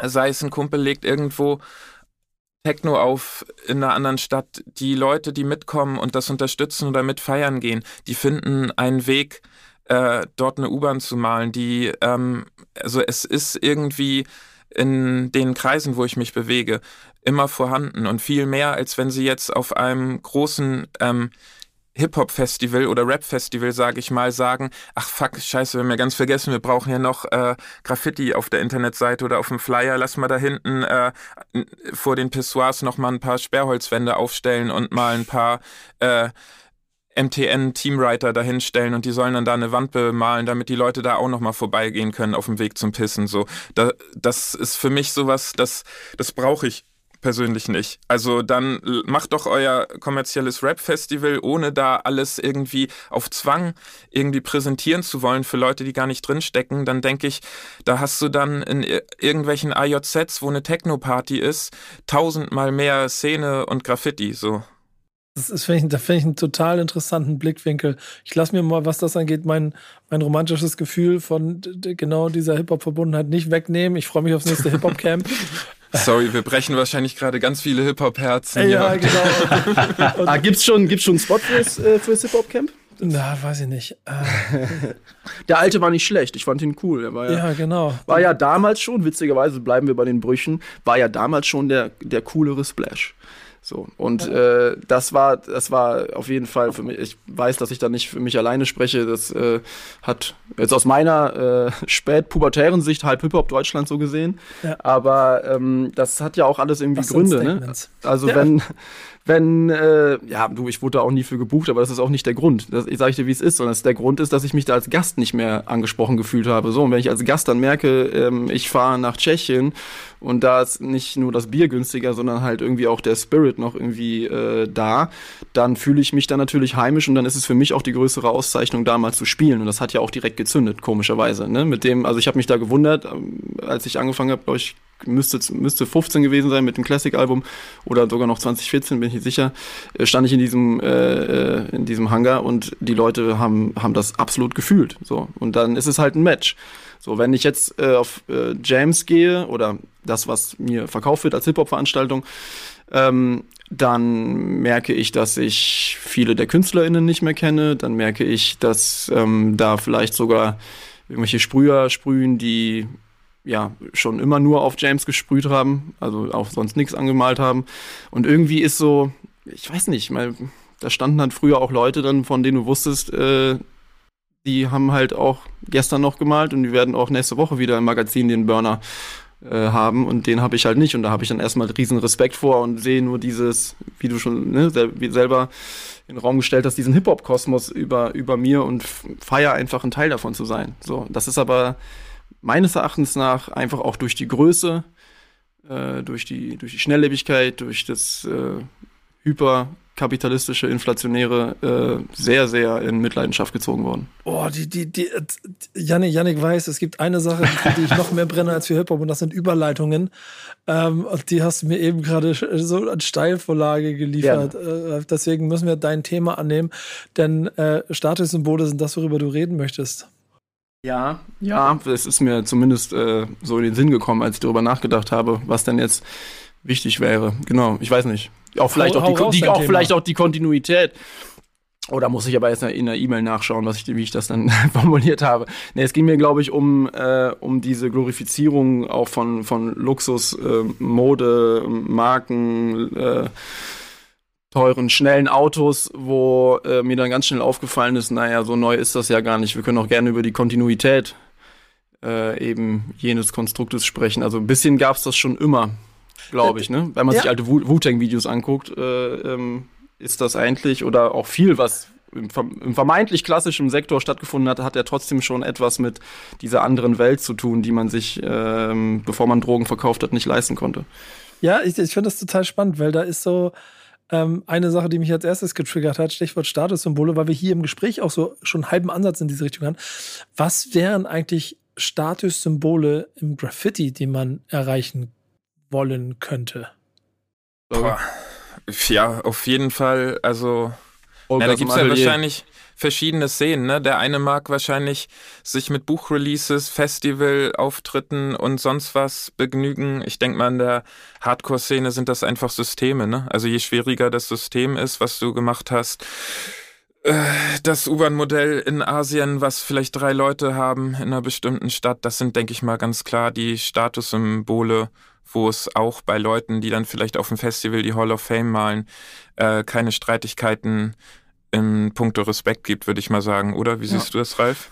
sei es ein Kumpel legt irgendwo Techno auf in einer anderen Stadt, die Leute, die mitkommen und das unterstützen oder mit feiern gehen, die finden einen Weg, äh, dort eine U-Bahn zu malen. Die, ähm, also es ist irgendwie in den Kreisen, wo ich mich bewege, immer vorhanden und viel mehr, als wenn sie jetzt auf einem großen ähm, Hip-Hop-Festival oder Rap-Festival, sage ich mal, sagen, ach fuck, scheiße, wir haben ja ganz vergessen, wir brauchen ja noch äh, Graffiti auf der Internetseite oder auf dem Flyer, lass mal da hinten äh, vor den Pissoirs noch mal ein paar Sperrholzwände aufstellen und mal ein paar äh, MTN-Teamwriter dahinstellen und die sollen dann da eine Wand bemalen, damit die Leute da auch noch mal vorbeigehen können auf dem Weg zum Pissen. So, da, das ist für mich sowas, das, das brauche ich persönlich nicht. Also dann macht doch euer kommerzielles Rap-Festival, ohne da alles irgendwie auf Zwang irgendwie präsentieren zu wollen für Leute, die gar nicht drinstecken. Dann denke ich, da hast du dann in irgendwelchen AJZs, wo eine Techno-Party ist, tausendmal mehr Szene und Graffiti, so. Das ist, finde ich, da finde ich einen total interessanten Blickwinkel. Ich lasse mir mal, was das angeht, mein, mein romantisches Gefühl von genau dieser Hip-Hop-Verbundenheit nicht wegnehmen. Ich freue mich aufs nächste Hip-Hop-Camp. Sorry, wir brechen wahrscheinlich gerade ganz viele Hip-Hop-Herzen. Ja, ja, genau. ah, gibt's schon, gibt's schon einen Spot fürs, äh, fürs Hip-Hop-Camp? Na, weiß ich nicht. Äh. Der alte war nicht schlecht, ich fand ihn cool. Er war ja, ja, genau. War ja damals schon, witzigerweise bleiben wir bei den Brüchen, war ja damals schon der, der coolere Splash. So und äh, das war das war auf jeden Fall für mich. Ich weiß, dass ich da nicht für mich alleine spreche. Das äh, hat jetzt aus meiner äh, spätpubertären Sicht halb Hip Hop Deutschland so gesehen. Ja. Aber ähm, das hat ja auch alles irgendwie Was Gründe. Ne? Also ja. wenn wenn, äh, ja, du, ich wurde da auch nie für gebucht, aber das ist auch nicht der Grund. Das, ich sage dir, wie es ist, sondern der Grund ist, dass ich mich da als Gast nicht mehr angesprochen gefühlt habe. So, und wenn ich als Gast dann merke, ähm, ich fahre nach Tschechien und da ist nicht nur das Bier günstiger, sondern halt irgendwie auch der Spirit noch irgendwie äh, da, dann fühle ich mich dann natürlich heimisch und dann ist es für mich auch die größere Auszeichnung, da mal zu spielen. Und das hat ja auch direkt gezündet, komischerweise. Ne? Mit dem, also ich habe mich da gewundert, ähm, als ich angefangen habe, glaube ich, müsste, müsste 15 gewesen sein mit dem Classic-Album oder sogar noch 2014, bin ich nicht sicher, äh, stand ich in diesem, äh, äh, in diesem Hangar und die Leute haben, haben das absolut gefühlt. So. Und dann ist es halt ein Match. So, wenn ich jetzt äh, auf äh, Jams gehe oder das, was mir verkauft wird als Hip-Hop-Veranstaltung, ähm, dann merke ich, dass ich viele der KünstlerInnen nicht mehr kenne. Dann merke ich, dass ähm, da vielleicht sogar irgendwelche Sprüher sprühen, die ja schon immer nur auf James gesprüht haben, also auch sonst nichts angemalt haben. Und irgendwie ist so, ich weiß nicht, mal, da standen dann früher auch Leute dann, von denen du wusstest, äh, die haben halt auch gestern noch gemalt und die werden auch nächste Woche wieder im Magazin den Burner äh, haben und den habe ich halt nicht und da habe ich dann erstmal riesen Respekt vor und sehe nur dieses, wie du schon ne, selber in den Raum gestellt hast, diesen Hip-Hop-Kosmos über, über mir und feier einfach ein Teil davon zu sein. So, das ist aber meines Erachtens nach einfach auch durch die Größe, äh, durch, die, durch die Schnelllebigkeit, durch das äh, hyperkapitalistische, inflationäre äh, sehr, sehr in Mitleidenschaft gezogen worden. Oh, die, die, die, Janik, Janik weiß, es gibt eine Sache, für die ich noch mehr brenne als für Hip-Hop und das sind Überleitungen. Ähm, und die hast du mir eben gerade so als Steilvorlage geliefert. Ja. Äh, deswegen müssen wir dein Thema annehmen, denn äh, Statussymbole sind das, worüber du reden möchtest. Ja, ja, es ist mir zumindest äh, so in den Sinn gekommen, als ich darüber nachgedacht habe, was denn jetzt wichtig wäre. Genau, ich weiß nicht. Auch vielleicht, hau, auch, die, die auch, vielleicht auch die Kontinuität. Oder muss ich aber erst in der E-Mail nachschauen, was ich, wie ich das dann formuliert habe. Nee, es ging mir, glaube ich, um, äh, um diese Glorifizierung auch von, von Luxus, äh, Mode, Marken, äh, teuren, schnellen Autos, wo äh, mir dann ganz schnell aufgefallen ist, naja, so neu ist das ja gar nicht. Wir können auch gerne über die Kontinuität äh, eben jenes Konstruktes sprechen. Also ein bisschen gab es das schon immer, glaube ich, ne? Wenn man ja. sich alte Wu-Tang-Videos anguckt, äh, ähm, ist das eigentlich, oder auch viel, was im, im vermeintlich klassischen Sektor stattgefunden hat, hat er trotzdem schon etwas mit dieser anderen Welt zu tun, die man sich, ähm, bevor man Drogen verkauft hat, nicht leisten konnte. Ja, ich, ich finde das total spannend, weil da ist so, ähm, eine Sache, die mich als erstes getriggert hat, Stichwort Statussymbole, weil wir hier im Gespräch auch so schon einen halben Ansatz in diese Richtung haben. Was wären eigentlich Statussymbole im Graffiti, die man erreichen wollen könnte? Boah. Ja, auf jeden Fall. Also, Olga ja, da gibt es ja wahrscheinlich verschiedene Szenen. Ne? Der eine mag wahrscheinlich sich mit Buchreleases, Festivalauftritten und sonst was begnügen. Ich denke mal, in der Hardcore-Szene sind das einfach Systeme. Ne? Also je schwieriger das System ist, was du gemacht hast, äh, das U-Bahn-Modell in Asien, was vielleicht drei Leute haben in einer bestimmten Stadt, das sind, denke ich mal, ganz klar die Statussymbole, wo es auch bei Leuten, die dann vielleicht auf dem Festival die Hall of Fame malen, äh, keine Streitigkeiten in puncto Respekt gibt, würde ich mal sagen. Oder wie siehst du das, Ralf?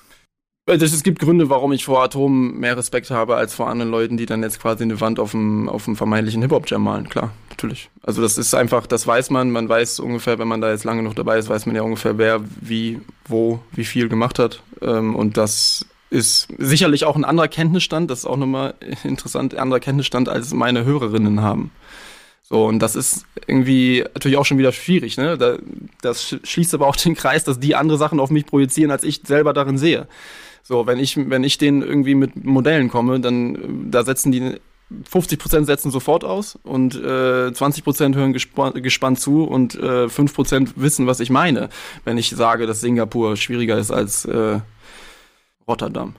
Äh, es gibt Gründe, warum ich vor Atom mehr Respekt habe als vor anderen Leuten, die dann jetzt quasi eine Wand auf dem, auf dem vermeintlichen Hip-Hop-Jam malen. Klar, natürlich. Also das ist einfach, das weiß man. Man weiß ungefähr, wenn man da jetzt lange noch dabei ist, weiß man ja ungefähr, wer wie, wo, wie viel gemacht hat. Ähm, Und das ist sicherlich auch ein anderer Kenntnisstand. Das ist auch nochmal interessant, ein anderer Kenntnisstand, als meine Hörerinnen haben. So, und das ist irgendwie natürlich auch schon wieder schwierig, ne? Da, das sch- schließt aber auch den Kreis, dass die andere Sachen auf mich projizieren, als ich selber darin sehe. So, wenn ich, wenn ich denen irgendwie mit Modellen komme, dann äh, da setzen die 50% setzen sofort aus und äh, 20% hören gespa gespannt zu und äh, 5% wissen, was ich meine, wenn ich sage, dass Singapur schwieriger ist als äh, Rotterdam.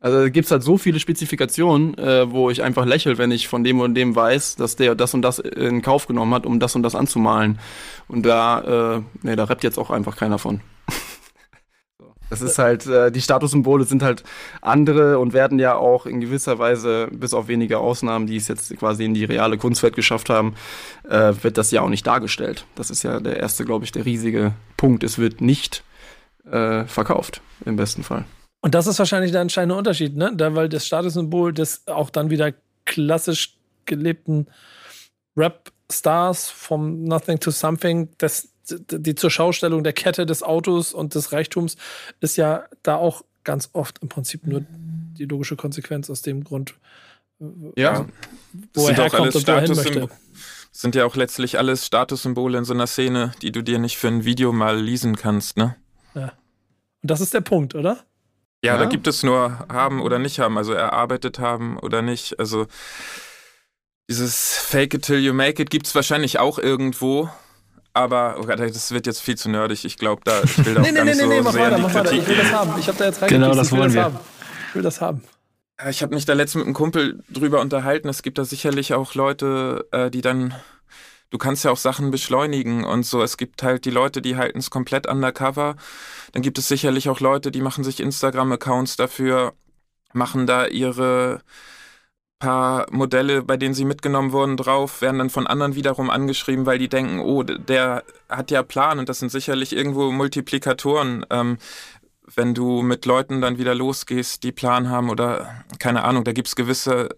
Also da gibt's halt so viele Spezifikationen, äh, wo ich einfach lächel, wenn ich von dem und dem weiß, dass der das und das in Kauf genommen hat, um das und das anzumalen. Und da, äh, nee, da rappt jetzt auch einfach keiner von. Das ist halt, äh, die Statussymbole sind halt andere und werden ja auch in gewisser Weise, bis auf wenige Ausnahmen, die es jetzt quasi in die reale Kunstwelt geschafft haben, äh, wird das ja auch nicht dargestellt. Das ist ja der erste, glaube ich, der riesige Punkt. Es wird nicht äh, verkauft, im besten Fall. Und das ist wahrscheinlich der entscheidende Unterschied, ne? Da, weil das Statussymbol des auch dann wieder klassisch gelebten Rap-Stars vom Nothing to Something, das, die zur Schaustellung der Kette des Autos und des Reichtums ist ja da auch ganz oft im Prinzip nur die logische Konsequenz aus dem Grund, Ja. Das wo er herkommt und wo hin Statussymbole. möchte. Sind ja auch letztlich alles Statussymbole in so einer Szene, die du dir nicht für ein Video mal lesen kannst, ne? Und das ist der Punkt, oder? Ja, Ja. da gibt es nur haben oder nicht haben, also erarbeitet haben oder nicht. Also dieses Fake it till you make it gibt es wahrscheinlich auch irgendwo. Aber oh Gott, das wird jetzt viel zu nerdig. Ich glaube, da ich will da auch Nee, nee, gar nee, nicht nee, nee, so mach sehr weiter, mach weiter. Ich will das haben. Ich habe da jetzt Genau, reingeklickt, das ich will wollen das wir. haben. Ich will das haben. Ich habe mich da letztens mit einem Kumpel drüber unterhalten. Es gibt da sicherlich auch Leute, äh, die dann, du kannst ja auch Sachen beschleunigen und so. Es gibt halt die Leute, die halten es komplett undercover. Dann gibt es sicherlich auch Leute, die machen sich Instagram-Accounts dafür, machen da ihre paar Modelle, bei denen sie mitgenommen wurden, drauf, werden dann von anderen wiederum angeschrieben, weil die denken, oh, der hat ja Plan und das sind sicherlich irgendwo Multiplikatoren. Ähm, wenn du mit Leuten dann wieder losgehst, die Plan haben oder keine Ahnung, da gibt's gewisse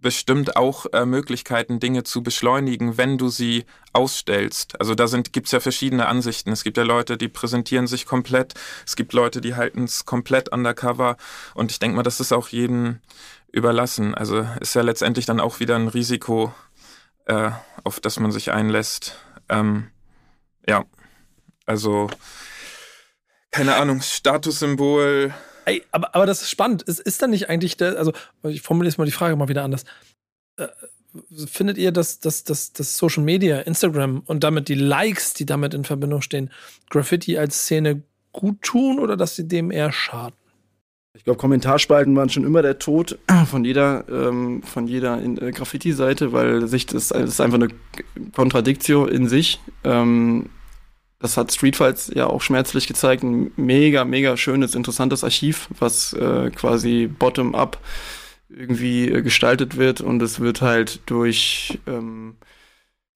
bestimmt auch äh, Möglichkeiten, Dinge zu beschleunigen, wenn du sie ausstellst. Also da sind gibt's ja verschiedene Ansichten. Es gibt ja Leute, die präsentieren sich komplett. Es gibt Leute, die halten es komplett undercover. Und ich denke mal, das ist auch jedem überlassen. Also ist ja letztendlich dann auch wieder ein Risiko, äh, auf das man sich einlässt. Ähm, ja, also keine Ahnung, Statussymbol. Ey, aber, aber das ist spannend. Ist, ist dann nicht eigentlich der, also ich formuliere jetzt mal die Frage mal wieder anders. Äh, findet ihr, dass, dass, dass, dass Social Media, Instagram und damit die Likes, die damit in Verbindung stehen, Graffiti als Szene gut tun oder dass sie dem eher schaden? Ich glaube, Kommentarspalten waren schon immer der Tod von jeder, ähm, jeder äh, Graffiti-Seite, weil sich das, das ist einfach eine Kontradiktio in sich. Ähm, das hat Streetfights ja auch schmerzlich gezeigt. Ein mega, mega schönes, interessantes Archiv, was äh, quasi bottom-up irgendwie äh, gestaltet wird und es wird halt durch ähm,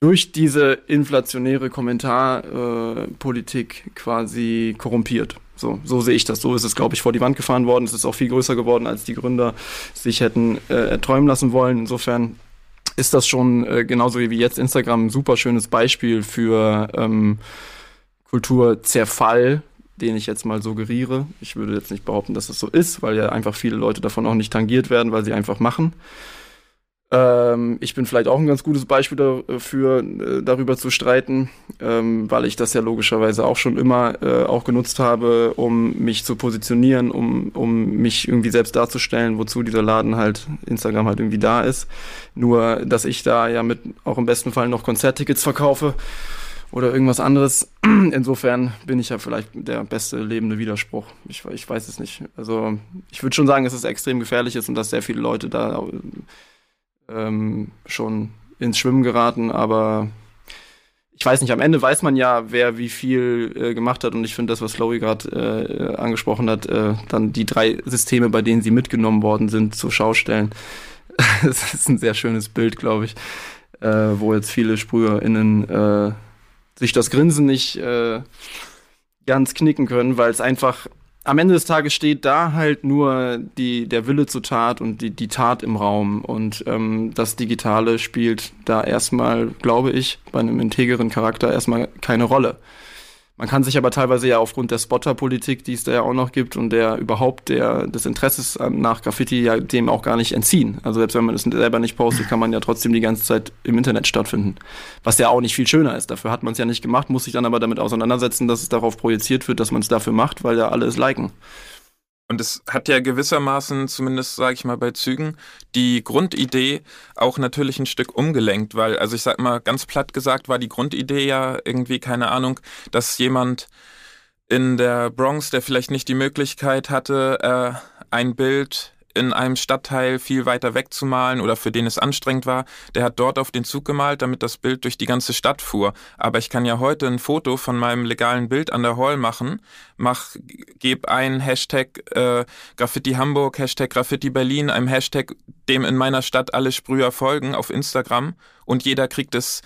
durch diese inflationäre Kommentarpolitik äh, quasi korrumpiert. So, so sehe ich das. So ist es, glaube ich, vor die Wand gefahren worden. Es ist auch viel größer geworden, als die Gründer sich hätten äh, erträumen lassen wollen. Insofern ist das schon äh, genauso wie jetzt Instagram ein super schönes Beispiel für ähm, Kulturzerfall, den ich jetzt mal suggeriere. Ich würde jetzt nicht behaupten, dass es so ist, weil ja einfach viele Leute davon auch nicht tangiert werden, weil sie einfach machen. Ähm, ich bin vielleicht auch ein ganz gutes Beispiel dafür, äh, darüber zu streiten, ähm, weil ich das ja logischerweise auch schon immer äh, auch genutzt habe, um mich zu positionieren, um, um mich irgendwie selbst darzustellen, wozu dieser Laden halt, Instagram halt irgendwie da ist. Nur, dass ich da ja mit auch im besten Fall noch Konzerttickets verkaufe oder irgendwas anderes. Insofern bin ich ja vielleicht der beste lebende Widerspruch. Ich, ich weiß es nicht. Also ich würde schon sagen, dass es extrem gefährlich ist und dass sehr viele Leute da ähm, schon ins Schwimmen geraten, aber ich weiß nicht, am Ende weiß man ja, wer wie viel äh, gemacht hat und ich finde das, was Chloe gerade äh, angesprochen hat, äh, dann die drei Systeme, bei denen sie mitgenommen worden sind, zur Schau stellen. das ist ein sehr schönes Bild, glaube ich, äh, wo jetzt viele SprüherInnen äh, sich das Grinsen nicht äh, ganz knicken können, weil es einfach am Ende des Tages steht da halt nur die, der Wille zur Tat und die, die Tat im Raum. Und ähm, das Digitale spielt da erstmal, glaube ich, bei einem integeren Charakter erstmal keine Rolle. Man kann sich aber teilweise ja aufgrund der Spotter-Politik, die es da ja auch noch gibt und der überhaupt der, des Interesses nach Graffiti ja dem auch gar nicht entziehen. Also selbst wenn man es selber nicht postet, kann man ja trotzdem die ganze Zeit im Internet stattfinden. Was ja auch nicht viel schöner ist. Dafür hat man es ja nicht gemacht, muss sich dann aber damit auseinandersetzen, dass es darauf projiziert wird, dass man es dafür macht, weil ja alle es liken. Und es hat ja gewissermaßen, zumindest sage ich mal bei Zügen, die Grundidee auch natürlich ein Stück umgelenkt, weil, also ich sag mal ganz platt gesagt, war die Grundidee ja irgendwie, keine Ahnung, dass jemand in der Bronx, der vielleicht nicht die Möglichkeit hatte, äh, ein Bild in einem Stadtteil viel weiter weg zu malen oder für den es anstrengend war, der hat dort auf den Zug gemalt, damit das Bild durch die ganze Stadt fuhr. Aber ich kann ja heute ein Foto von meinem legalen Bild an der Hall machen, mach, gebe ein Hashtag äh, Graffiti Hamburg, Hashtag Graffiti Berlin, einem Hashtag, dem in meiner Stadt alle Sprüher folgen auf Instagram und jeder kriegt es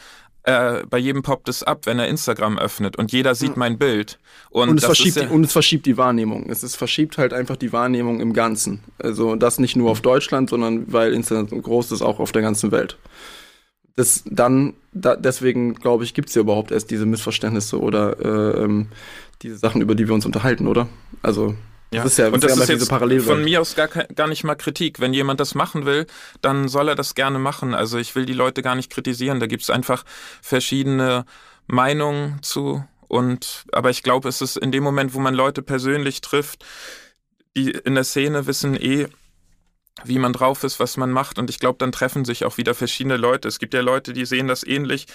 äh, bei jedem poppt es ab, wenn er Instagram öffnet und jeder sieht mein Bild. Und, und, es verschiebt ja die, und es verschiebt die Wahrnehmung. Es ist, verschiebt halt einfach die Wahrnehmung im Ganzen. Also das nicht nur auf Deutschland, sondern weil Internet so groß ist, auch auf der ganzen Welt. Das dann, da, deswegen glaube ich, gibt es ja überhaupt erst diese Missverständnisse oder äh, ähm, diese Sachen, über die wir uns unterhalten, oder? Also ja. Das ist ja, und das ist jetzt von mir aus gar, gar nicht mal Kritik. Wenn jemand das machen will, dann soll er das gerne machen. Also ich will die Leute gar nicht kritisieren. Da gibt es einfach verschiedene Meinungen zu. Und aber ich glaube, es ist in dem Moment, wo man Leute persönlich trifft, die in der Szene wissen eh, wie man drauf ist, was man macht. Und ich glaube, dann treffen sich auch wieder verschiedene Leute. Es gibt ja Leute, die sehen das ähnlich.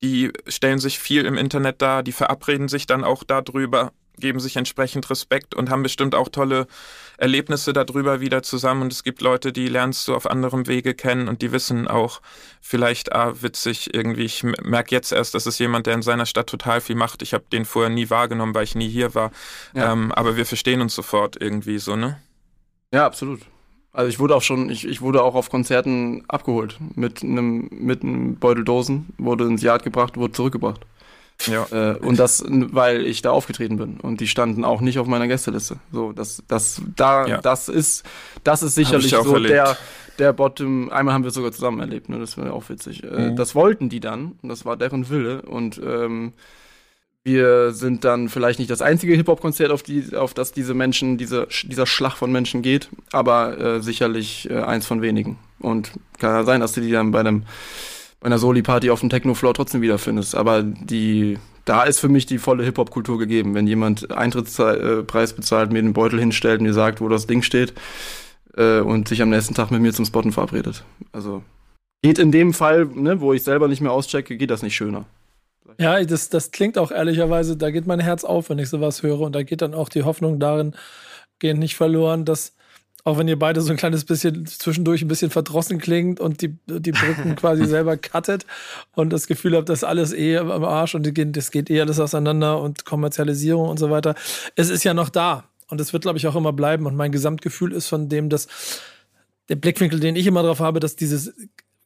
Die stellen sich viel im Internet dar, die verabreden sich dann auch darüber geben sich entsprechend Respekt und haben bestimmt auch tolle Erlebnisse darüber wieder zusammen. Und es gibt Leute, die lernst du auf anderem Wege kennen und die wissen auch vielleicht, ah, witzig, irgendwie, ich merke jetzt erst, das ist jemand, der in seiner Stadt total viel macht. Ich habe den vorher nie wahrgenommen, weil ich nie hier war. Ja. Ähm, aber wir verstehen uns sofort irgendwie so, ne? Ja, absolut. Also ich wurde auch schon, ich, ich wurde auch auf Konzerten abgeholt mit einem mit einem Beutel Dosen, wurde ins Yard gebracht, wurde zurückgebracht. Ja. Äh, und das, weil ich da aufgetreten bin. Und die standen auch nicht auf meiner Gästeliste. So, das, das, da, ja. das ist, das ist sicherlich so erlebt. der, der Bottom. Einmal haben wir sogar zusammen erlebt, ne? Das war auch witzig. Äh, mhm. das wollten die dann. Und das war deren Wille. Und, ähm, wir sind dann vielleicht nicht das einzige Hip-Hop-Konzert, auf, die, auf das diese Menschen, diese, dieser Schlag von Menschen geht, aber äh, sicherlich äh, eins von wenigen. Und kann ja sein, dass du die dann bei einem bei einer Soli-Party auf dem Techno-Floor trotzdem wiederfindest. Aber die, da ist für mich die volle Hip-Hop-Kultur gegeben. Wenn jemand Eintrittspreis bezahlt, mir den Beutel hinstellt, mir sagt, wo das Ding steht äh, und sich am nächsten Tag mit mir zum Spotten verabredet. Also geht in dem Fall, ne, wo ich selber nicht mehr auschecke, geht das nicht schöner. Ja, das, das klingt auch ehrlicherweise, da geht mein Herz auf, wenn ich sowas höre. Und da geht dann auch die Hoffnung darin, geht nicht verloren, dass auch wenn ihr beide so ein kleines bisschen zwischendurch ein bisschen verdrossen klingt und die, die Brücken quasi selber cuttet und das Gefühl habt, dass alles eh am Arsch und das geht eh alles auseinander und Kommerzialisierung und so weiter. Es ist ja noch da und es wird, glaube ich, auch immer bleiben. Und mein Gesamtgefühl ist von dem, dass der Blickwinkel, den ich immer drauf habe, dass dieses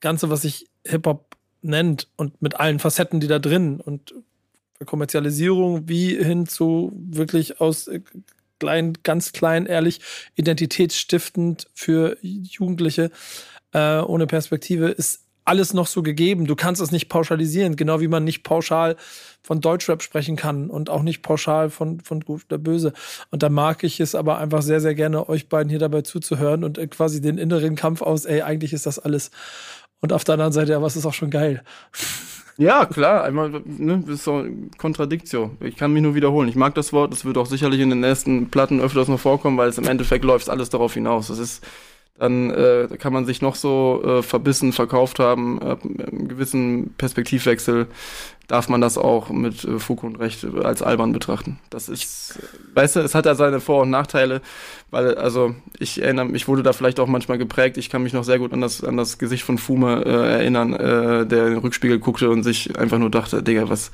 Ganze, was sich Hip-Hop nennt und mit allen Facetten, die da drin und Kommerzialisierung wie hin zu wirklich aus klein, ganz klein, ehrlich, identitätsstiftend für Jugendliche äh, ohne Perspektive ist alles noch so gegeben. Du kannst es nicht pauschalisieren, genau wie man nicht pauschal von Deutschrap sprechen kann und auch nicht pauschal von, von Gut oder Böse. Und da mag ich es aber einfach sehr, sehr gerne, euch beiden hier dabei zuzuhören und äh, quasi den inneren Kampf aus, ey, eigentlich ist das alles. Und auf der anderen Seite, ja, was ist auch schon geil. Ja, klar, einmal, ne, ist so Kontradiktio. Ich kann mich nur wiederholen. Ich mag das Wort, das wird auch sicherlich in den nächsten Platten öfters noch vorkommen, weil es im Endeffekt läuft alles darauf hinaus. Das ist, dann äh, kann man sich noch so äh, verbissen verkauft haben, äh, einen gewissen Perspektivwechsel darf man das auch mit äh, Fug und Recht äh, als albern betrachten. Das ist, äh, weißt du, es hat ja seine Vor- und Nachteile, weil, also, ich erinnere mich, ich wurde da vielleicht auch manchmal geprägt. Ich kann mich noch sehr gut an das, an das Gesicht von Fume äh, erinnern, äh, der in den Rückspiegel guckte und sich einfach nur dachte, Digga, was,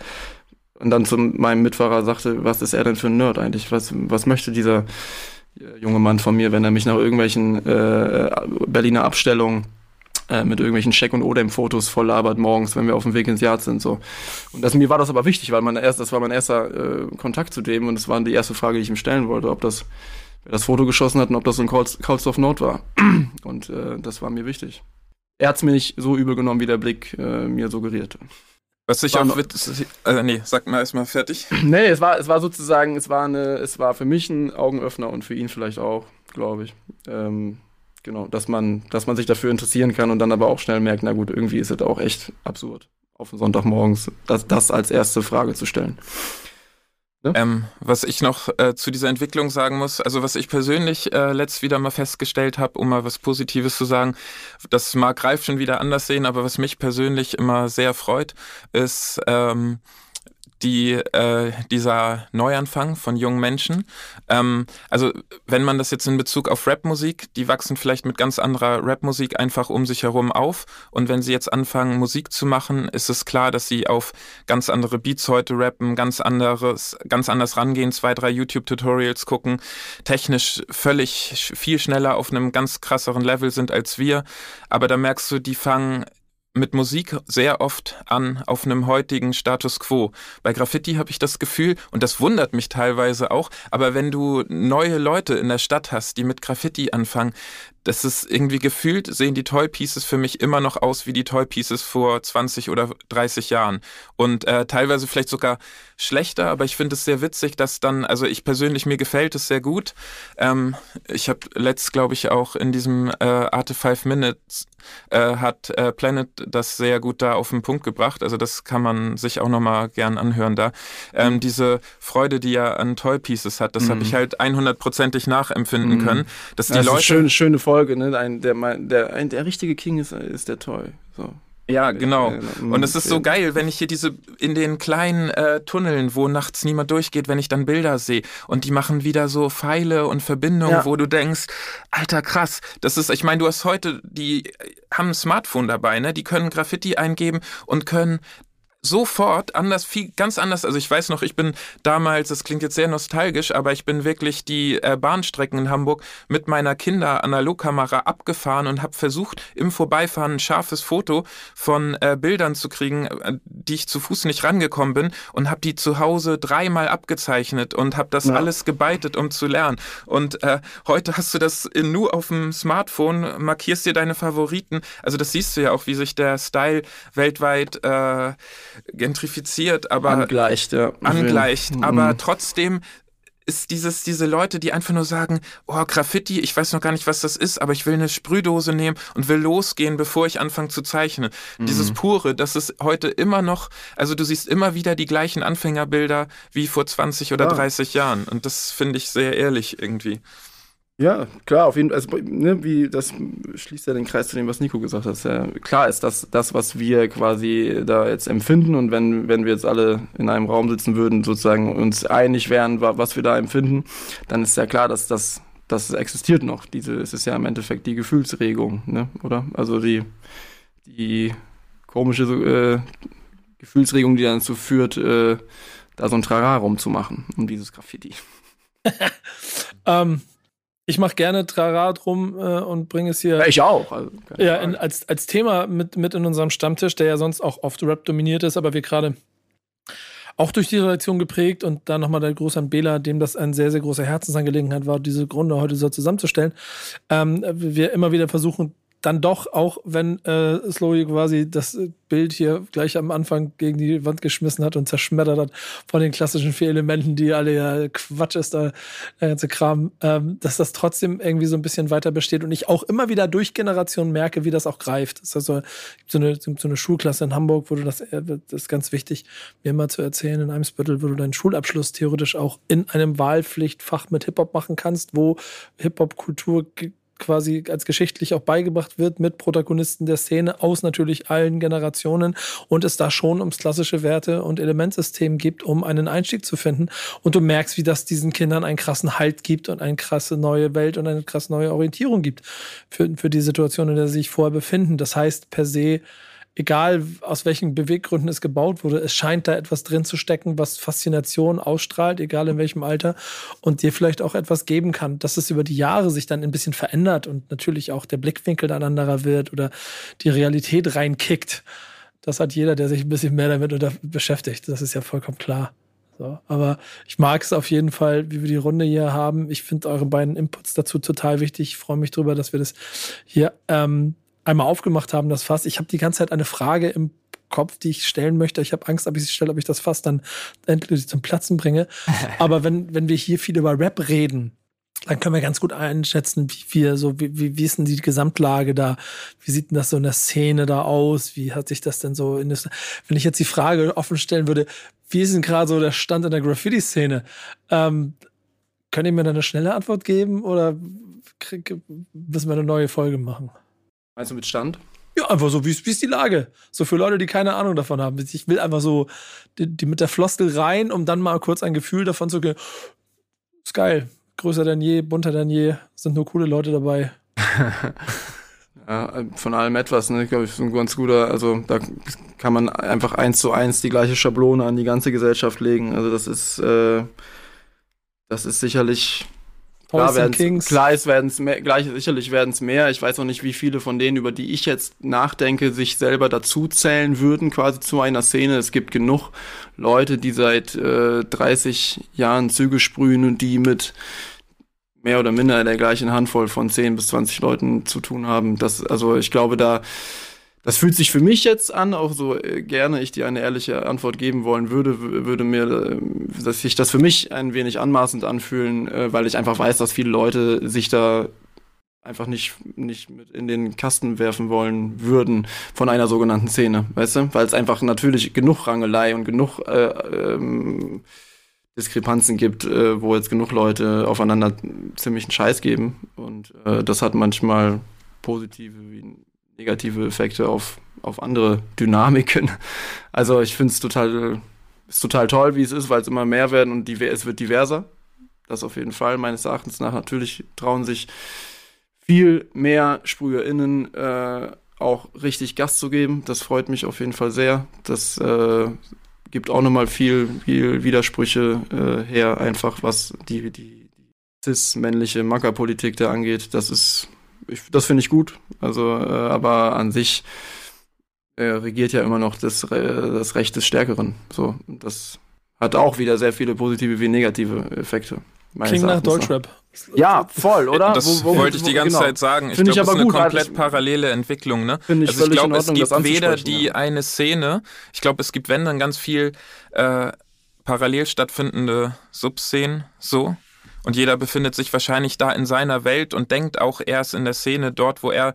und dann zu meinem Mitfahrer sagte, was ist er denn für ein Nerd eigentlich? Was, was möchte dieser junge Mann von mir, wenn er mich nach irgendwelchen äh, Berliner Abstellungen äh, mit irgendwelchen Scheck- und Odem-Fotos voll labert morgens, wenn wir auf dem Weg ins Yard sind. So. Und das, mir war das aber wichtig, weil mein erst, das war mein erster äh, Kontakt zu dem und das war die erste Frage, die ich ihm stellen wollte, ob das, wer das Foto geschossen hat und ob das so ein Callstoff Note war. Und äh, das war mir wichtig. Er hat es mir nicht so übel genommen, wie der Blick äh, mir suggerierte. Was ich auch witzig, äh, nee, sag mal erstmal fertig. Nee, es war, es war sozusagen, es war eine, es war für mich ein Augenöffner und für ihn vielleicht auch, glaube ich. Ähm, genau, dass man, dass man sich dafür interessieren kann und dann aber auch schnell merkt, na gut, irgendwie ist es auch echt absurd, auf den Sonntagmorgens das, das als erste Frage zu stellen. Ähm, was ich noch äh, zu dieser Entwicklung sagen muss, also was ich persönlich äh, letzt wieder mal festgestellt habe, um mal was Positives zu sagen, das mag Ralf schon wieder anders sehen, aber was mich persönlich immer sehr freut, ist ähm, die, äh, dieser Neuanfang von jungen Menschen. Ähm, also wenn man das jetzt in Bezug auf Rapmusik, die wachsen vielleicht mit ganz anderer Rapmusik einfach um sich herum auf. Und wenn sie jetzt anfangen, Musik zu machen, ist es klar, dass sie auf ganz andere Beats heute rappen, ganz anderes, ganz anders rangehen, zwei, drei YouTube-Tutorials gucken, technisch völlig viel schneller auf einem ganz krasseren Level sind als wir. Aber da merkst du, die fangen mit Musik sehr oft an auf einem heutigen Status quo. Bei Graffiti habe ich das Gefühl, und das wundert mich teilweise auch, aber wenn du neue Leute in der Stadt hast, die mit Graffiti anfangen, das ist irgendwie gefühlt, sehen die Toy Pieces für mich immer noch aus wie die Toy Pieces vor 20 oder 30 Jahren. Und äh, teilweise vielleicht sogar schlechter, aber ich finde es sehr witzig, dass dann, also ich persönlich, mir gefällt es sehr gut. Ähm, ich habe letzt, glaube ich, auch in diesem äh, Arte 5 Minutes äh, hat äh, Planet das sehr gut da auf den Punkt gebracht. Also das kann man sich auch nochmal gern anhören da. Ähm, diese Freude, die er an Toy Pieces hat, das habe ich halt 100%ig nachempfinden Mhm. können. Dass die Das ist eine Leute schöne, schöne Folge, ne? Ein, der, der, ein, der richtige King ist, ist der Toy. So. Ja, genau. Äh, Und es ist so geil, wenn ich hier diese in den kleinen äh, Tunneln, wo nachts niemand durchgeht, wenn ich dann Bilder sehe und die machen wieder so Pfeile und Verbindungen, Ja. wo du denkst, alter krass, das ist, ich meine, du hast heute, die haben ein Smartphone dabei, ne? Die können Graffiti eingeben und können sofort anders, viel, ganz anders. Also ich weiß noch, ich bin damals, das klingt jetzt sehr nostalgisch, aber ich bin wirklich die äh, Bahnstrecken in Hamburg mit meiner Kinder-Analogkamera abgefahren und habe versucht, im Vorbeifahren ein scharfes Foto von äh, Bildern zu kriegen, äh, die ich zu Fuß nicht rangekommen bin und habe die zu Hause dreimal abgezeichnet und habe das Ja. alles gebeitet, um zu lernen. Und äh, heute hast du das in, nur auf dem Smartphone, markierst dir deine Favoriten. Also das siehst du ja auch, wie sich der Style weltweit äh, gentrifiziert, aber angleicht, ja. angleicht. Mhm. Aber trotzdem ist dieses, diese Leute, die einfach nur sagen, oh, Graffiti, ich weiß noch gar nicht, was das ist, aber ich will eine Sprühdose nehmen und will losgehen, bevor ich anfange zu zeichnen. Dieses Mhm. Pure, das ist heute immer noch, also du siehst immer wieder die gleichen Anfängerbilder wie vor 20 oder Ja. 30 Jahren. Und das finde ich sehr ehrlich irgendwie. Ja, klar, auf jeden Fall. Also, ne, wie, das schließt ja den Kreis zu dem, was Nico gesagt hat. Ja, klar ist das, das, was wir quasi da jetzt empfinden und wenn, wenn wir jetzt alle in einem Raum sitzen würden, sozusagen uns einig wären, wa- was wir da empfinden, dann ist ja klar, dass das, das existiert noch. Diese, es ist ja im Endeffekt die Gefühlsregung, ne, oder? Also die, die komische äh, Gefühlsregung, die dann dazu führt, äh, da so ein Trara rumzumachen, um dieses Graffiti. Ähm, ich mache gerne Trara drum äh, und bringe es hier Ja, ich auch. Also, ja, in, als, als Thema mit, mit in unserem Stammtisch, der ja sonst auch oft Rap dominiert ist, aber wir gerade auch durch die Redaktion geprägt und dann nochmal der Gruß an Bela, dem das eine sehr, sehr große Herzensangelegenheit war, diese Grunde heute so zusammenzustellen. Ähm, wir immer wieder versuchen, dann doch, auch wenn äh, Slowy quasi das Bild hier gleich am Anfang gegen die Wand geschmissen hat und zerschmettert hat von den klassischen vier Elementen, die alle ja Quatsch ist, da der ganze Kram, ähm, dass das trotzdem irgendwie so ein bisschen weiter besteht und ich auch immer wieder durch Generationen merke, wie das auch greift. Das ist also so eine, so eine Schulklasse in Hamburg, wo du das, äh, das ist ganz wichtig, mir immer zu erzählen, in einem Spittel, wo du deinen Schulabschluss theoretisch auch in einem Wahlpflichtfach mit Hip-Hop machen kannst, wo Hip-Hop-Kultur quasi als geschichtlich auch beigebracht wird mit Protagonisten der Szene aus natürlich allen Generationen und es da schon ums klassische Werte- und Elementsystem gibt, um einen Einstieg zu finden. Und du merkst, wie das diesen Kindern einen krassen Halt gibt und eine krasse neue Welt und eine krasse neue Orientierung gibt für, für die Situation, in der sie sich vorher befinden. Das heißt per se, egal aus welchen Beweggründen es gebaut wurde, es scheint da etwas drin zu stecken, was Faszination ausstrahlt, egal in welchem Alter, und dir vielleicht auch etwas geben kann, dass es über die Jahre sich dann ein bisschen verändert und natürlich auch der Blickwinkel dann anderer wird oder die Realität reinkickt. Das hat jeder, der sich ein bisschen mehr damit beschäftigt. Das ist ja vollkommen klar. So, aber ich mag es auf jeden Fall, wie wir die Runde hier haben. Ich finde eure beiden Inputs dazu total wichtig. Ich freue mich drüber, dass wir das hier ähm, einmal aufgemacht haben, das Fass. Ich habe die ganze Zeit eine Frage im Kopf, die ich stellen möchte. Ich habe Angst, ob ich sie stelle, ob ich das Fass dann endlich zum Platzen bringe. Aber wenn, wenn wir hier viel über Rap reden, dann können wir ganz gut einschätzen, wie wir so, wie, wie, wie ist denn die Gesamtlage da? Wie sieht denn das so in der Szene da aus? Wie hat sich das denn so in das, wenn ich jetzt die Frage offen stellen würde, wie ist denn gerade so der Stand in der Graffiti-Szene? Ähm, könnt ihr mir da eine schnelle Antwort geben oder krieg, müssen wir eine neue Folge machen? Meinst du mit Stand? Ja, einfach so, wie ist, die Lage? So für Leute, die keine Ahnung davon haben. Ich will einfach so die, die mit der Floskel rein, um dann mal kurz ein Gefühl davon zu geben. Ist geil. Größer denn je, bunter denn je. Sind nur coole Leute dabei. ja, von allem etwas, ne? Ich glaube, ich ist ein ganz guter, also da kann man einfach eins zu eins die gleiche Schablone an die ganze Gesellschaft legen. Also das ist, äh, das ist sicherlich Klar, werden's, Kings. klar ist, werden's mehr, gleich, sicherlich werden es mehr. Ich weiß auch nicht, wie viele von denen, über die ich jetzt nachdenke, sich selber dazu zählen würden, quasi zu einer Szene. Es gibt genug Leute, die seit äh, 30 Jahren Züge sprühen und die mit mehr oder minder der gleichen Handvoll von 10 bis 20 Leuten zu tun haben. Das, also ich glaube, da das fühlt sich für mich jetzt an, auch so äh, gerne ich dir eine ehrliche Antwort geben wollen würde, würde mir, äh, dass sich das für mich ein wenig anmaßend anfühlen, äh, weil ich einfach weiß, dass viele Leute sich da einfach nicht, nicht mit in den Kasten werfen wollen würden von einer sogenannten Szene, weißt du? Weil es einfach natürlich genug Rangelei und genug äh, ähm, Diskrepanzen gibt, äh, wo jetzt genug Leute aufeinander ziemlich einen Scheiß geben. Und äh, das hat manchmal positive wie negative Effekte auf, auf andere Dynamiken. Also ich finde es total, ist total toll, wie es ist, weil es immer mehr werden und es wird diverser. Das auf jeden Fall, meines Erachtens nach. Natürlich trauen sich viel mehr SprüherInnen äh, auch richtig Gast zu geben. Das freut mich auf jeden Fall sehr. Das äh, gibt auch nochmal viel, viel Widersprüche äh, her, einfach was die, die, die cis-männliche Mackerpolitik da angeht. Das ist ich, das finde ich gut. Also, äh, aber an sich äh, regiert ja immer noch das, das Recht des Stärkeren. So, das hat auch wieder sehr viele positive wie negative Effekte. Klingt nach Deutschrap. Ja, voll, oder? Das wo, wo, wollte ich die ganze genau. Zeit sagen. Ich glaube, das ist eine gut, komplett parallele Entwicklung. Ne? Ich also ich glaube, es gibt weder die ja. eine Szene, ich glaube, es gibt, wenn dann ganz viel äh, parallel stattfindende Subszenen, so. Und jeder befindet sich wahrscheinlich da in seiner Welt und denkt auch erst in der Szene dort, wo er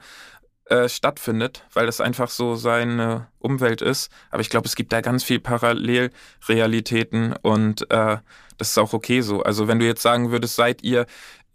äh, stattfindet, weil das einfach so seine Umwelt ist. Aber ich glaube, es gibt da ganz viel Parallelrealitäten und äh, das ist auch okay so. Also wenn du jetzt sagen würdest, seid ihr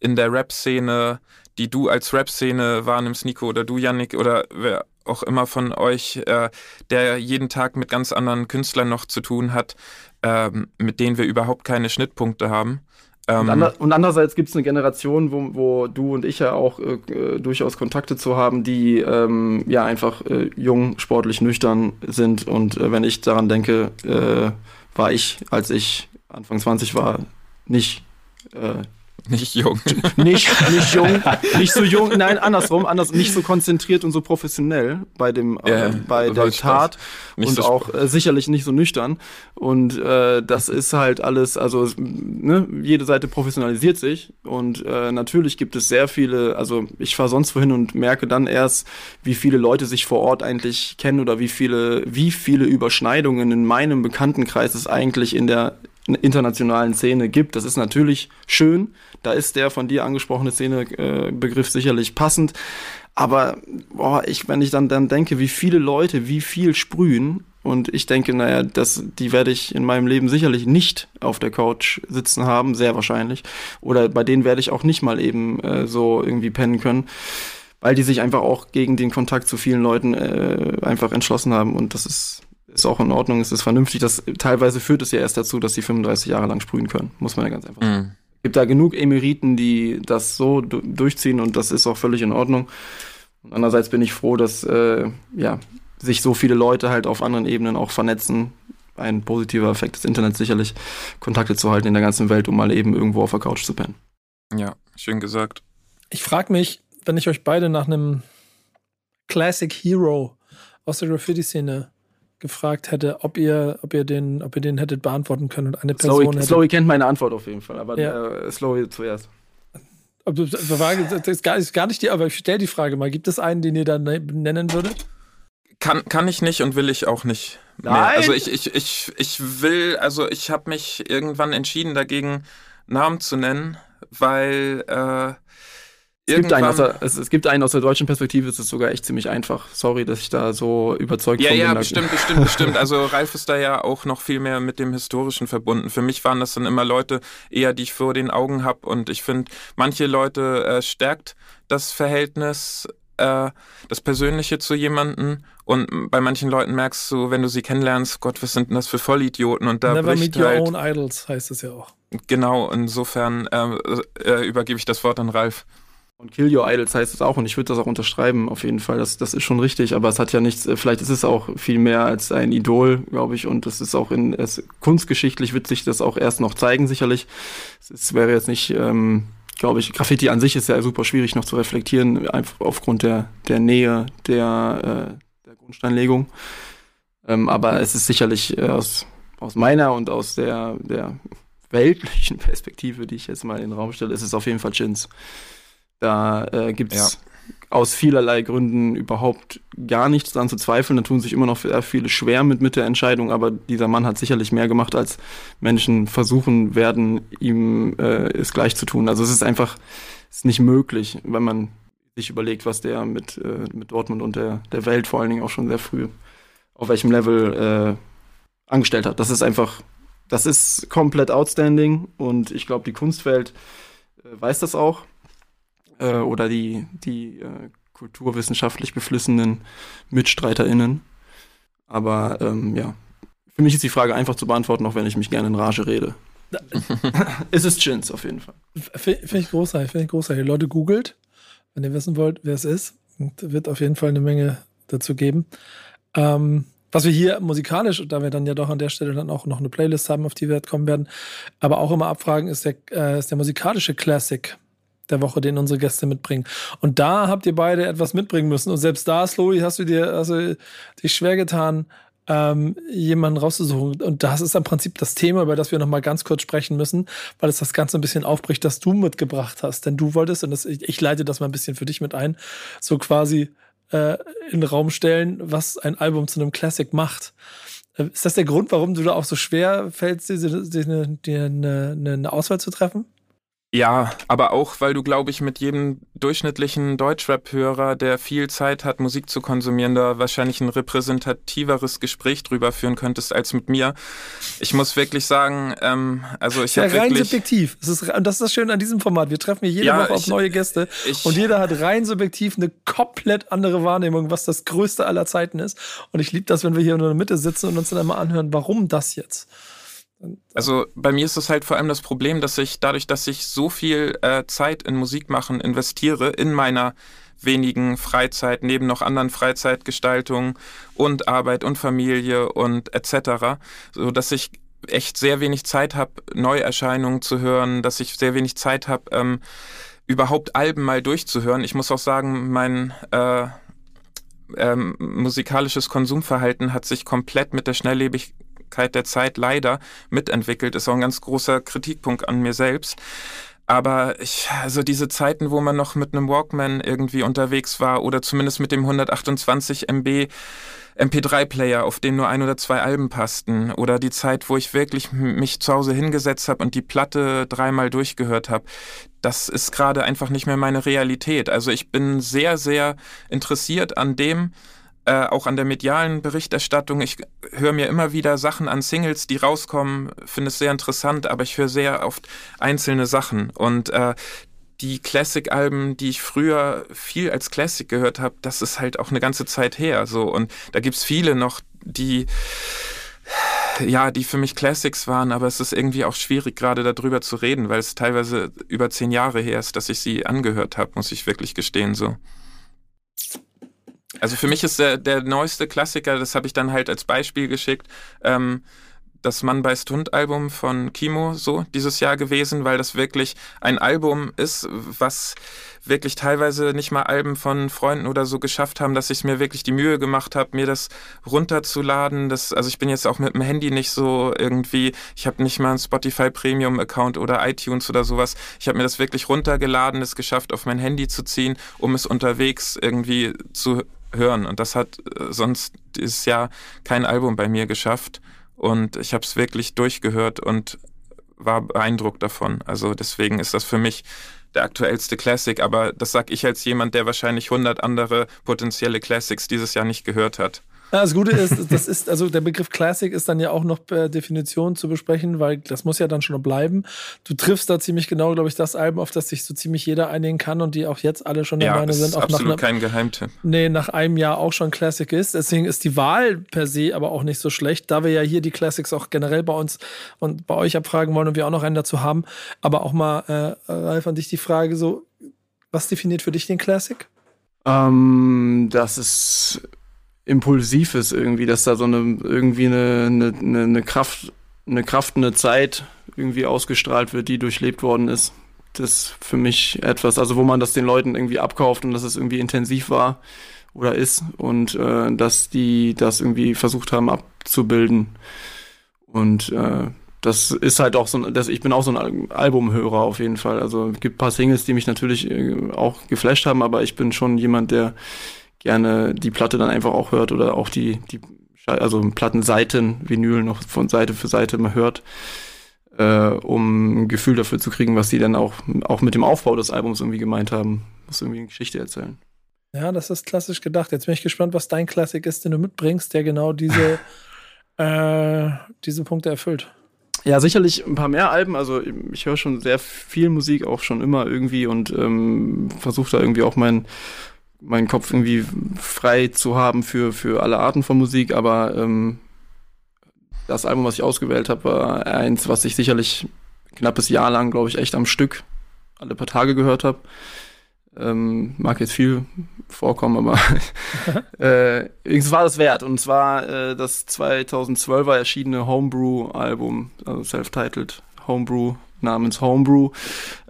in der Rap-Szene, die du als Rap-Szene wahrnimmst, Nico oder du, Yannick, oder wer auch immer von euch, äh, der jeden Tag mit ganz anderen Künstlern noch zu tun hat, äh, mit denen wir überhaupt keine Schnittpunkte haben, und, ähm, ander und, andererseits gibt es eine Generation, wo, wo, du und ich ja auch äh, äh, durchaus Kontakte zu haben, die ähm, ja einfach äh, jung, sportlich nüchtern sind. Und äh, wenn ich daran denke, äh, war ich, als ich Anfang 20 war, nicht äh, Nicht jung. nicht, nicht jung, nicht so jung, nein, andersrum, anders, nicht so konzentriert und so professionell bei dem, Ja, äh, bei der Tat und so auch äh, sicherlich nicht so nüchtern. Und äh, das ist halt alles, also ne, jede Seite professionalisiert sich und äh, natürlich gibt es sehr viele, also ich fahre sonst wohin und merke dann erst, wie viele Leute sich vor Ort eigentlich kennen oder wie viele, wie viele Überschneidungen in meinem Bekanntenkreis es eigentlich in der internationalen Szene gibt. Das ist natürlich schön. Da ist der von dir angesprochene Szenebegriff äh, sicherlich passend. Aber boah, ich, wenn ich dann, dann denke, wie viele Leute, wie viel sprühen, und ich denke, naja, das, die werde ich in meinem Leben sicherlich nicht auf der Couch sitzen haben, sehr wahrscheinlich. Oder bei denen werde ich auch nicht mal eben äh, so irgendwie pennen können, weil die sich einfach auch gegen den Kontakt zu vielen Leuten äh, einfach entschlossen haben. Und das ist, ist auch in Ordnung, es ist vernünftig. Das, teilweise führt es ja erst dazu, dass sie 35 Jahre lang sprühen können, muss man ja ganz einfach sagen. Mhm. gibt da genug Emeriten, die das so du durchziehen und das ist auch völlig in Ordnung. Und andererseits bin ich froh, dass äh, ja, sich so viele Leute halt auf anderen Ebenen auch vernetzen. Ein positiver Effekt des Internets sicherlich, Kontakte zu halten in der ganzen Welt, um mal eben irgendwo auf der Couch zu pennen. Ja, schön gesagt. Ich frage mich, wenn ich euch beide nach einem Classic Hero aus der Graffiti-Szene gefragt hätte, ob ihr, ob ihr den, ob ihr den hättet beantworten können und eine Person Slowy, hätte. Slowy kennt meine Antwort auf jeden Fall, aber Ja. äh, Slowy zuerst. Das war- das ist gar, ist gar nicht die, aber ich stelle die Frage mal. Gibt es einen, den ihr dann ne- nennen würdet? Kann, kann ich nicht und will ich auch nicht mehr. Nein! Also ich, ich, ich, ich will, also ich habe mich irgendwann entschieden dagegen, Namen zu nennen, weil äh, Es gibt, einen aus der, es, es gibt einen aus der deutschen Perspektive, es ist sogar echt ziemlich einfach. Sorry, dass ich da so überzeugt Ja, von ja, bin. Da- bestimmt, bestimmt, bestimmt. Also Ralf ist da ja auch noch viel mehr mit dem Historischen verbunden. Für mich waren das dann immer Leute eher, die ich vor den Augen habe. Und ich finde, manche Leute äh, stärkt das Verhältnis, äh, das Persönliche zu jemandem. Und bei manchen Leuten merkst du, wenn du sie kennenlernst, Gott, was sind denn das für Vollidioten? Und da Never bricht meet your halt, own idols, heißt es ja auch. genau, insofern äh, äh, übergebe ich das Wort an Ralf. Und Kill Your Idols heißt es auch und ich würde das auch unterschreiben, auf jeden Fall. Das, das ist schon richtig, aber es hat ja nichts, äh, vielleicht ist es auch viel mehr als ein Idol, glaube ich. Und es ist auch in es, kunstgeschichtlich wird sich das auch erst noch zeigen, sicherlich. Es, es wäre jetzt nicht, ähm, glaube ich, Graffiti an sich ist ja super schwierig noch zu reflektieren, einfach aufgrund der, der Nähe der, äh, der Grundsteinlegung. Ähm, aber es ist sicherlich äh, aus, aus meiner und aus der, der weltlichen Perspektive, die ich jetzt mal in den Raum stelle, ist es auf jeden Fall Chins. Da äh, gibt es Ja. aus vielerlei Gründen überhaupt gar nichts dran zu zweifeln. Da tun sich immer noch sehr viele schwer mit, mit der Entscheidung, aber dieser Mann hat sicherlich mehr gemacht, als Menschen versuchen werden, ihm äh, es gleich zu tun. Also es ist einfach ist nicht möglich, wenn man sich überlegt, was der mit, äh, mit Dortmund und der, der Welt vor allen Dingen auch schon sehr früh auf welchem Level äh, angestellt hat. Das ist einfach, das ist komplett outstanding und ich glaube, die Kunstwelt äh, weiß das auch äh, oder die, die äh, kulturwissenschaftlich beflissenen MitstreiterInnen. Aber ähm, ja, für mich ist die Frage einfach zu beantworten, auch wenn ich mich gerne in Rage rede. es ist Chins auf jeden Fall. Finde find ich großartig, finde ich großartig. Leute, googelt, wenn ihr wissen wollt, wer es ist. Und wird auf jeden Fall eine Menge dazu geben. Ähm, was wir hier musikalisch, da wir dann ja doch an der Stelle dann auch noch eine Playlist haben, auf die wir kommen werden, aber auch immer abfragen, ist der, äh, ist der musikalische Classic der Woche, den unsere Gäste mitbringen. Und da habt ihr beide etwas mitbringen müssen. Und selbst da, Slowy, hast du dir also dich schwer getan, ähm, jemanden rauszusuchen. Und das ist im Prinzip das Thema, über das wir noch mal ganz kurz sprechen müssen, weil es das Ganze ein bisschen aufbricht, das du mitgebracht hast. Denn du wolltest, und das, ich, ich leite das mal ein bisschen für dich mit ein, so quasi äh, in den Raum stellen, was ein Album zu einem Classic macht. Äh, Ist das der Grund, warum du da auch so schwer fällst, dir, dir eine, eine Auswahl zu treffen? Ja, aber auch, weil du, glaube ich, mit jedem durchschnittlichen Deutschrap-Hörer, der viel Zeit hat, Musik zu konsumieren, da wahrscheinlich ein repräsentativeres Gespräch drüber führen könntest als mit mir. Ich muss wirklich sagen, ähm, also ich Ja, habe rein wirklich... subjektiv. Das ist, und das ist das Schöne an diesem Format. Wir treffen hier jede Ja, Woche auf ich- neue Gäste ich- und jeder hat rein subjektiv eine komplett andere Wahrnehmung, was das Größte aller Zeiten ist. Und ich liebe das, wenn wir hier in der Mitte sitzen und uns dann einmal anhören, warum das jetzt? Also bei mir ist es halt vor allem das Problem, dass ich dadurch, dass ich so viel äh, Zeit in Musik machen investiere, in meiner wenigen Freizeit, neben noch anderen Freizeitgestaltungen und Arbeit und Familie und etc., so dass ich echt sehr wenig Zeit habe, Neuerscheinungen zu hören, dass ich sehr wenig Zeit habe, ähm, überhaupt Alben mal durchzuhören. Ich muss auch sagen, mein äh, ähm, musikalisches Konsumverhalten hat sich komplett mit der Schnelllebigkeit der Zeit leider mitentwickelt. Ist auch ein ganz großer Kritikpunkt an mir selbst. Aber ich, also diese Zeiten, wo man noch mit einem Walkman irgendwie unterwegs war oder zumindest mit dem 128 MB MP3-Player, auf dem nur ein oder zwei Alben passten, oder die Zeit, wo ich wirklich mich zu Hause hingesetzt habe und die Platte dreimal durchgehört habe, das ist gerade einfach nicht mehr meine Realität. Also ich bin sehr, sehr interessiert an dem, äh, auch an der medialen Berichterstattung. Ich höre mir immer wieder Sachen an Singles, die rauskommen, finde es sehr interessant, aber ich höre sehr oft einzelne Sachen. Und äh, die Classic-Alben, die ich früher viel als Classic gehört habe, das ist halt auch eine ganze Zeit her. So und da gibt's viele noch, die ja, die für mich Classics waren, aber es ist irgendwie auch schwierig, gerade darüber zu reden, weil es teilweise über zehn Jahre her ist, dass ich sie angehört habe, muss ich wirklich gestehen. So. Also für mich ist der, der neueste Klassiker, das habe ich dann halt als Beispiel geschickt, ähm, das Mann beißt Hund Album von Kimo so dieses Jahr gewesen, weil das wirklich ein Album ist, was wirklich teilweise nicht mal Alben von Freunden oder so geschafft haben, dass ich mir wirklich die Mühe gemacht habe, mir das runterzuladen. Das, also ich bin jetzt auch mit dem Handy nicht so irgendwie, ich habe nicht mal einen Spotify Premium Account oder iTunes oder sowas. Ich habe mir das wirklich runtergeladen, es geschafft, auf mein Handy zu ziehen, um es unterwegs irgendwie zu hören. Und das hat äh, sonst dieses Jahr kein Album bei mir geschafft. Und ich habe es wirklich durchgehört und war beeindruckt davon. Also deswegen ist das für mich der aktuellste Classic, aber das sag ich als jemand, der wahrscheinlich 100 andere potenzielle Classics dieses Jahr nicht gehört hat. Ja, das Gute ist, das ist, also der Begriff Classic ist dann ja auch noch per Definition zu besprechen, weil das muss ja dann schon bleiben. Du triffst da ziemlich genau, glaube ich, das Album, auf das sich so ziemlich jeder einigen kann und die auch jetzt alle schon der ja, Meinung sind, ist auch absolut nach, kein Geheimtipp. nee, nach einem Jahr auch schon Classic ist. Deswegen ist die Wahl per se aber auch nicht so schlecht, da wir ja hier die Classics auch generell bei uns und bei euch abfragen wollen und wir auch noch einen dazu haben. Aber auch mal, äh, Ralf, an dich die Frage so, was definiert für dich den Classic? Ähm, das ist impulsiv ist irgendwie, dass da so eine irgendwie eine, eine, eine Kraft, eine Kraft, eine Zeit irgendwie ausgestrahlt wird, die durchlebt worden ist. Das ist für mich etwas, also wo man das den Leuten irgendwie abkauft und dass es irgendwie intensiv war oder ist und äh, dass die das irgendwie versucht haben abzubilden. Und äh, das ist halt auch so, das, ich bin auch so ein Albumhörer auf jeden Fall. Also es gibt ein paar Singles, die mich natürlich äh, auch geflasht haben, aber ich bin schon jemand, der gerne die Platte dann einfach auch hört oder auch die, die also Plattenseiten, Vinyl noch von Seite für Seite mal hört, äh, um ein Gefühl dafür zu kriegen, was die dann auch, auch mit dem Aufbau des Albums irgendwie gemeint haben. Muss irgendwie eine Geschichte erzählen. Ja, das ist klassisch gedacht. Jetzt bin ich gespannt, was dein Klassik ist, den du mitbringst, der genau diese, äh, diese Punkte erfüllt. Ja, sicherlich ein paar mehr Alben. Also ich höre schon sehr viel Musik, auch schon immer irgendwie und ähm, versuche da irgendwie auch mein meinen Kopf irgendwie frei zu haben für, für alle Arten von Musik, aber ähm, das Album, was ich ausgewählt habe, war eins, was ich sicherlich knappes Jahr lang, glaube ich, echt am Stück alle paar Tage gehört habe. Ähm, mag jetzt viel vorkommen, aber äh, es war das wert. Und zwar äh, das 2012er erschienene Homebrew-Album, also self-titled Homebrew namens Homebrew.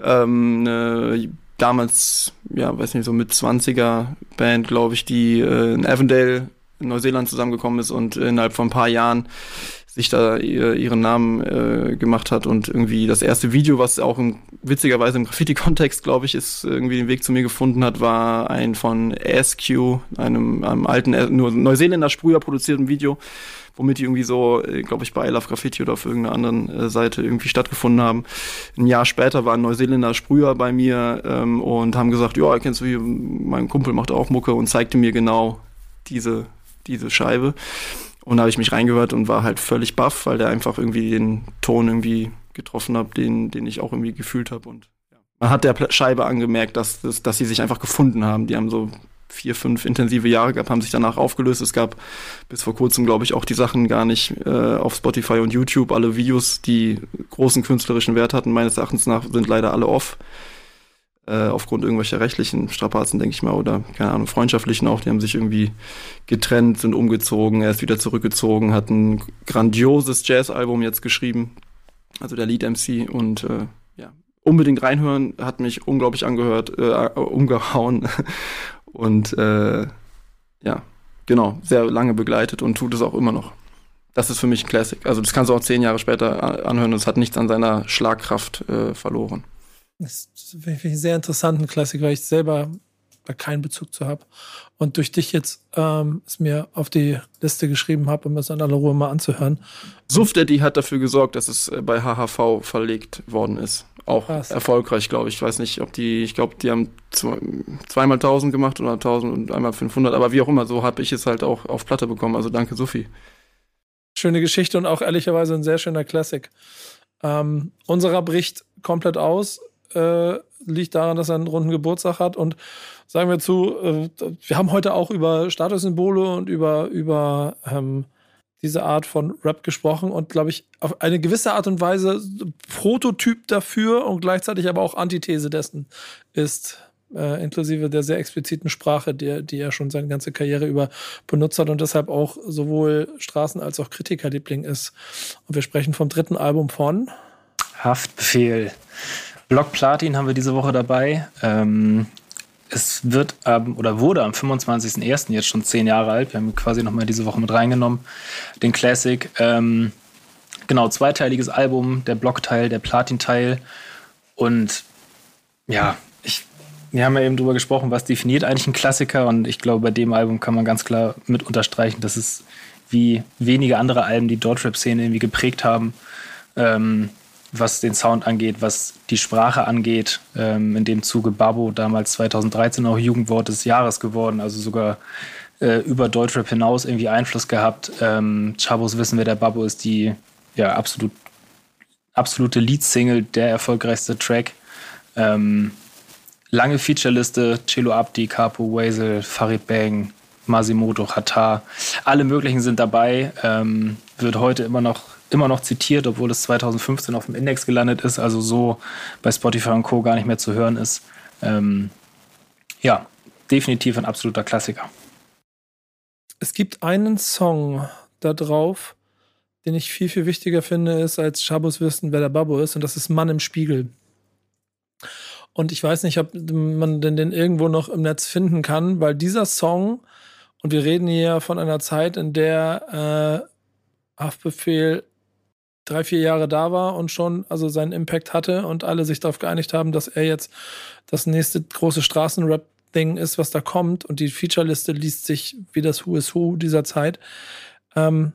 Ähm, eine damals, ja, weiß nicht, so mit 20er Band, glaube ich, die äh, in Avondale in Neuseeland zusammengekommen ist und innerhalb von ein paar Jahren sich da ihr, ihren Namen äh, gemacht hat und irgendwie das erste Video, was auch im, witzigerweise im Graffiti-Kontext, glaube ich, ist irgendwie den Weg zu mir gefunden hat, war ein von ASQ, einem, einem alten, äh, nur Neuseeländer Sprüher produzierten Video, womit die irgendwie so, äh, glaube ich, bei I Love Graffiti oder auf irgendeiner anderen äh, Seite irgendwie stattgefunden haben. Ein Jahr später war ein Neuseeländer Sprüher bei mir ähm, und haben gesagt, ja, kennst du hier, mein Kumpel macht auch Mucke und zeigte mir genau diese, diese Scheibe. Und da habe ich mich reingehört und war halt völlig baff, weil der einfach irgendwie den Ton irgendwie getroffen hat, den, den ich auch irgendwie gefühlt habe. Und ja. man hat der Scheibe angemerkt, dass, dass, dass sie sich einfach gefunden haben. Die haben so vier, fünf intensive Jahre gehabt, haben sich danach aufgelöst. Es gab bis vor kurzem, glaube ich, auch die Sachen gar nicht äh, auf Spotify und YouTube. Alle Videos, die großen künstlerischen Wert hatten, meines Erachtens nach, sind leider alle off. äh, aufgrund irgendwelcher rechtlichen Strapazen, denke ich mal, oder keine Ahnung, freundschaftlichen auch. Die haben sich irgendwie getrennt, sind umgezogen, er ist wieder zurückgezogen, hat ein grandioses Jazz-Album jetzt geschrieben, also der Lead-MC und äh, ja, unbedingt reinhören, hat mich unglaublich angehört, äh, umgehauen und äh, ja, genau, sehr lange begleitet und tut es auch immer noch. Das ist für mich ein Classic. Also das kannst du auch zehn Jahre später anhören und es hat nichts an seiner Schlagkraft äh, verloren. Das finde ich einen sehr interessanten Klassiker, weil ich selber da keinen Bezug zu habe. Und durch dich jetzt ähm, es mir auf die Liste geschrieben habe, um es in aller Ruhe mal anzuhören. Suf Daddy hat dafür gesorgt, dass es äh, bei HHV verlegt worden ist. Auch Krass. erfolgreich, glaube ich. Ich weiß nicht, ob die, ich glaube, die haben zwei, zweimal 1000 gemacht oder 1000 und einmal 500. Aber wie auch immer, so habe ich es halt auch auf Platte bekommen. Also danke, Sophie. Schöne Geschichte und auch ehrlicherweise ein sehr schöner Klassik. Ähm, unserer bricht komplett aus äh, liegt daran, dass er einen runden Geburtstag hat. Und sagen wir zu, äh, wir haben heute auch über Statussymbole und über, über ähm, diese Art von Rap gesprochen und glaube ich auf eine gewisse Art und Weise Prototyp dafür und gleichzeitig aber auch Antithese dessen ist, äh, inklusive der sehr expliziten Sprache, die, die er schon seine ganze Karriere über benutzt hat und deshalb auch sowohl Straßen- als auch Kritikerliebling ist. Und wir sprechen vom dritten Album von Haftbefehl. Block Platin haben wir diese Woche dabei. Ähm, es wird ähm, oder wurde am 25.01. jetzt schon zehn Jahre alt. Wir haben quasi nochmal diese Woche mit reingenommen. Den Classic. Ähm, genau, zweiteiliges Album, der Blockteil, der Platin-Teil. Und ja, ich, wir haben ja eben drüber gesprochen, was definiert eigentlich ein Klassiker. Und ich glaube, bei dem Album kann man ganz klar mit unterstreichen, dass es wie wenige andere Alben die Deutschrap-Szene irgendwie geprägt haben. Ähm, was den Sound angeht, was die Sprache angeht. Ähm, in dem Zuge Babo damals 2013 auch Jugendwort des Jahres geworden, also sogar äh, über Deutschrap hinaus irgendwie Einfluss gehabt. Ähm, Chabos wissen, wer der Babo ist, die ja absolut absolute Lead-Single, der erfolgreichste Track. Ähm, lange Featureliste, Chelo Abdi, Capo, Wazel, Farid Bang, Masimoto, Hatar, alle möglichen sind dabei. Ähm, wird heute immer noch immer noch zitiert, obwohl es 2015 auf dem Index gelandet ist, also so bei Spotify und Co. gar nicht mehr zu hören ist. Ähm, ja, definitiv ein absoluter Klassiker. Es gibt einen Song da drauf, den ich viel, viel wichtiger finde, ist, als Schabos wissen, wer der Babbo ist, und das ist Mann im Spiegel. Und ich weiß nicht, ob man den, den irgendwo noch im Netz finden kann, weil dieser Song, und wir reden hier von einer Zeit, in der äh, Haftbefehl drei, vier Jahre da war und schon also seinen Impact hatte und alle sich darauf geeinigt haben, dass er jetzt das nächste große Straßenrap-Ding ist, was da kommt und die Featureliste liest sich wie das Who is Who dieser Zeit. Ähm,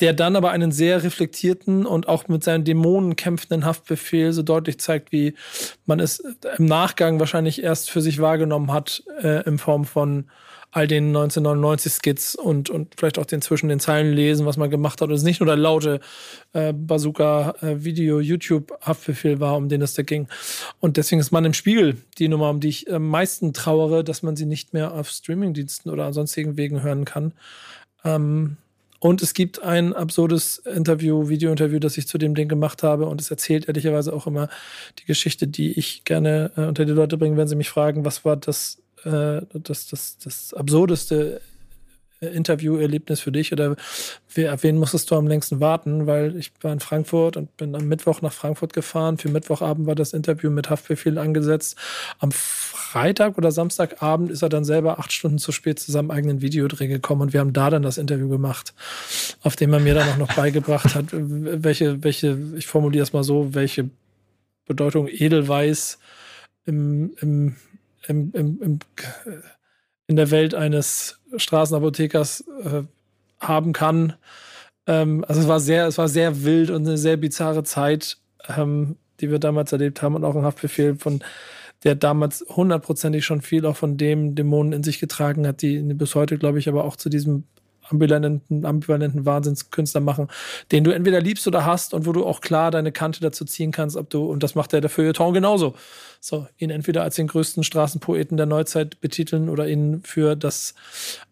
der dann aber einen sehr reflektierten und auch mit seinen Dämonen kämpfenden Haftbefehl so deutlich zeigt, wie man es im Nachgang wahrscheinlich erst für sich wahrgenommen hat, äh, in Form von all den 1999 Skits und, und vielleicht auch den zwischen den Zeilen lesen, was man gemacht hat. Und es nicht nur der laute äh, Bazooka-Video, äh, war, um den es da ging. Und deswegen ist man im Spiegel die Nummer, um die ich am meisten trauere, dass man sie nicht mehr auf Streamingdiensten oder sonstigen Wegen hören kann. Ähm, und es gibt ein absurdes Interview, Video-Interview, das ich zu dem Ding gemacht habe. Und es erzählt ehrlicherweise auch immer die Geschichte, die ich gerne äh, unter die Leute bringe, wenn sie mich fragen, was war das äh, das, das, das absurdeste Interviewerlebnis für dich oder auf wen musstest du am längsten warten? Weil ich war in Frankfurt und bin am Mittwoch nach Frankfurt gefahren. Für Mittwochabend war das Interview mit Haftbefehl angesetzt. Am Freitag oder Samstagabend ist er dann selber acht Stunden zu spät zu seinem eigenen Videodreh gekommen und wir haben da dann das Interview gemacht, auf dem er mir dann auch noch beigebracht hat, welche, welche, ich formuliere es mal so, welche Bedeutung Edelweiß im, im im, im, im, in der Welt eines Straßenapothekers äh, haben kann. Ähm, also es war sehr, es war sehr wild und eine sehr bizarre Zeit, ähm, die wir damals erlebt haben und auch ein Haftbefehl von der damals hundertprozentig schon viel auch von dem Dämonen in sich getragen hat, die bis heute, glaube ich, aber auch zu diesem ambivalenten, ambivalenten Wahnsinnskünstler machen, den du entweder liebst oder hast und wo du auch klar deine Kante dazu ziehen kannst, ob du, und das macht der der Feuilleton genauso. So, ihn entweder als den größten Straßenpoeten der Neuzeit betiteln oder ihn für das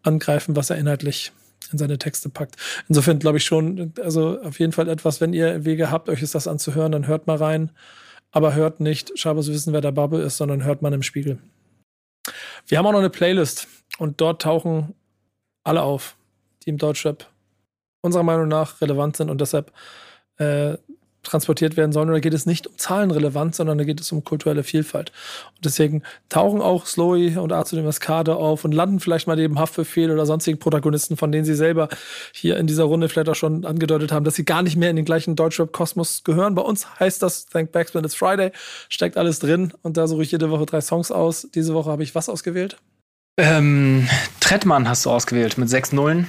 angreifen, was er inhaltlich in seine Texte packt. Insofern glaube ich schon, also auf jeden Fall etwas, wenn ihr Wege habt, euch ist das anzuhören, dann hört mal rein. aber hört nicht Schabers wissen, wer der Bubble ist, sondern hört man im Spiegel. Wir haben auch noch eine Playlist und dort tauchen alle auf, die im Deutschrap unserer Meinung nach relevant sind und deshalb äh, transportiert werden sollen. Und da geht es nicht um Zahlenrelevanz, sondern da geht es um kulturelle Vielfalt. Und deswegen tauchen auch Slowy und Arzt dem Kader auf und landen vielleicht mal neben Haftbefehl oder sonstigen Protagonisten, von denen sie selber hier in dieser Runde vielleicht auch schon angedeutet haben, dass sie gar nicht mehr in den gleichen Deutschrap-Kosmos gehören. Bei uns heißt das Thank Backspin It's Friday, steckt alles drin und da suche ich jede Woche drei Songs aus. Diese Woche habe ich was ausgewählt? Ähm, Trettmann hast du ausgewählt mit sechs Nullen.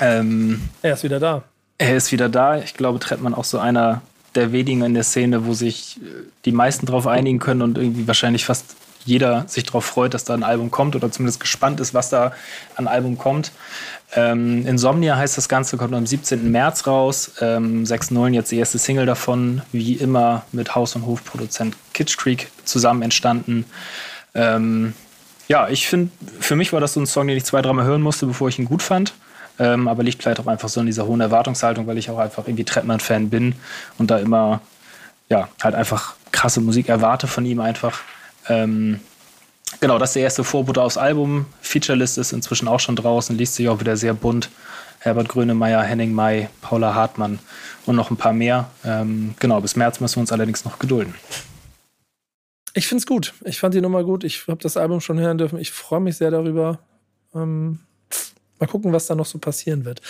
Ähm, er ist wieder da. Er ist wieder da. Ich glaube, Trettmann auch so einer der wenigen in der Szene, wo sich äh, die meisten drauf einigen können und irgendwie wahrscheinlich fast jeder sich darauf freut, dass da ein Album kommt oder zumindest gespannt ist, was da an Album kommt. Ähm, Insomnia heißt das Ganze, kommt am 17. März raus. Ähm, 6.0 jetzt die erste Single davon, wie immer mit Haus- und Hofproduzent Kitsch Creek zusammen entstanden. Ähm, ja, ich finde, für mich war das so ein Song, den ich zwei, dreimal hören musste, bevor ich ihn gut fand. Ähm, aber liegt vielleicht auch einfach so in dieser hohen Erwartungshaltung, weil ich auch einfach irgendwie Trettmann-Fan bin und da immer, ja, halt einfach krasse Musik erwarte von ihm einfach. Ähm, genau, das ist der erste Vorbote aufs Album. Featurelist ist inzwischen auch schon draußen, liest sich auch wieder sehr bunt. Herbert Grönemeyer, Henning May, Paula Hartmann und noch ein paar mehr. Ähm, genau, bis März müssen wir uns allerdings noch gedulden. Ich finde es gut. Ich fand die Nummer gut. Ich habe das Album schon hören dürfen. Ich freue mich sehr darüber. Ähm, Mal gucken, was da noch so passieren wird.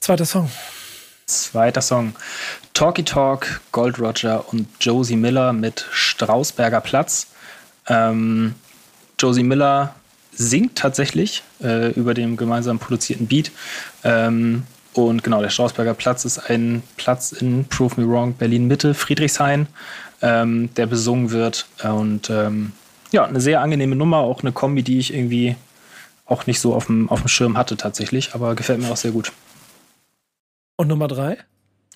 Zweiter Song. Zweiter Song. Talky Talk, Gold Roger und Josie Miller mit Strausberger Platz. Ähm, Josie Miller singt tatsächlich äh, über dem gemeinsam produzierten Beat. Ähm, und genau, der Strausberger Platz ist ein Platz in Prove Me Wrong, Berlin Mitte, Friedrichshain, ähm, der besungen wird. Und ähm, ja, eine sehr angenehme Nummer, auch eine Kombi, die ich irgendwie auch nicht so auf dem, auf dem Schirm hatte tatsächlich, aber gefällt mir auch sehr gut. Und Nummer drei?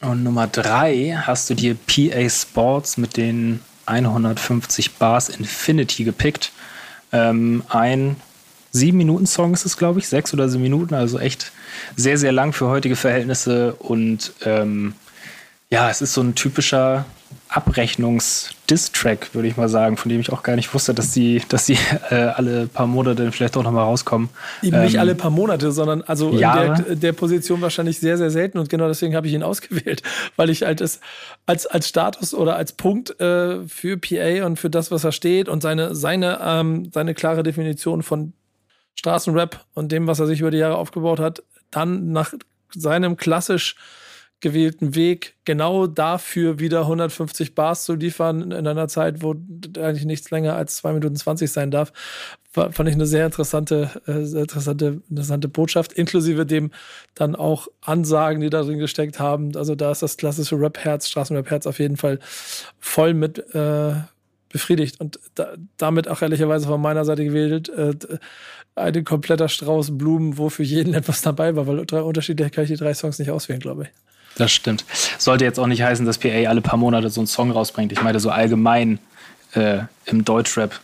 Und Nummer drei hast du dir PA Sports mit den 150 Bars Infinity gepickt. Ähm, ein sieben Minuten Song ist es, glaube ich, sechs oder sieben Minuten, also echt sehr, sehr lang für heutige Verhältnisse und ähm, ja, es ist so ein typischer Abrechnungs-Diss-Track, würde ich mal sagen, von dem ich auch gar nicht wusste, dass die, dass die äh, alle paar Monate vielleicht auch nochmal rauskommen. Eben ähm, nicht alle paar Monate, sondern also Jahre. in der, der, Position wahrscheinlich sehr, sehr selten und genau deswegen habe ich ihn ausgewählt, weil ich halt es als, als Status oder als Punkt äh, für PA und für das, was er steht und seine, seine, ähm, seine klare Definition von Straßenrap und dem, was er sich über die Jahre aufgebaut hat, dann nach seinem klassisch gewählten Weg, genau dafür wieder 150 Bars zu liefern in einer Zeit, wo eigentlich nichts länger als 2 Minuten 20 sein darf, fand ich eine sehr interessante, äh, sehr interessante, interessante Botschaft, inklusive dem dann auch Ansagen, die da drin gesteckt haben. Also da ist das klassische Rap-Herz, Straßenrap-Herz auf jeden Fall voll mit äh, befriedigt und da, damit auch ehrlicherweise von meiner Seite gewählt. Äh, ein kompletter Strauß Blumen, wo für jeden etwas dabei war, weil drei unterschiedliche kann ich die drei Songs nicht auswählen, glaube ich. Das stimmt. Sollte jetzt auch nicht heißen, dass PA alle paar Monate so einen Song rausbringt. Ich meine so allgemein äh, im Deutschrap.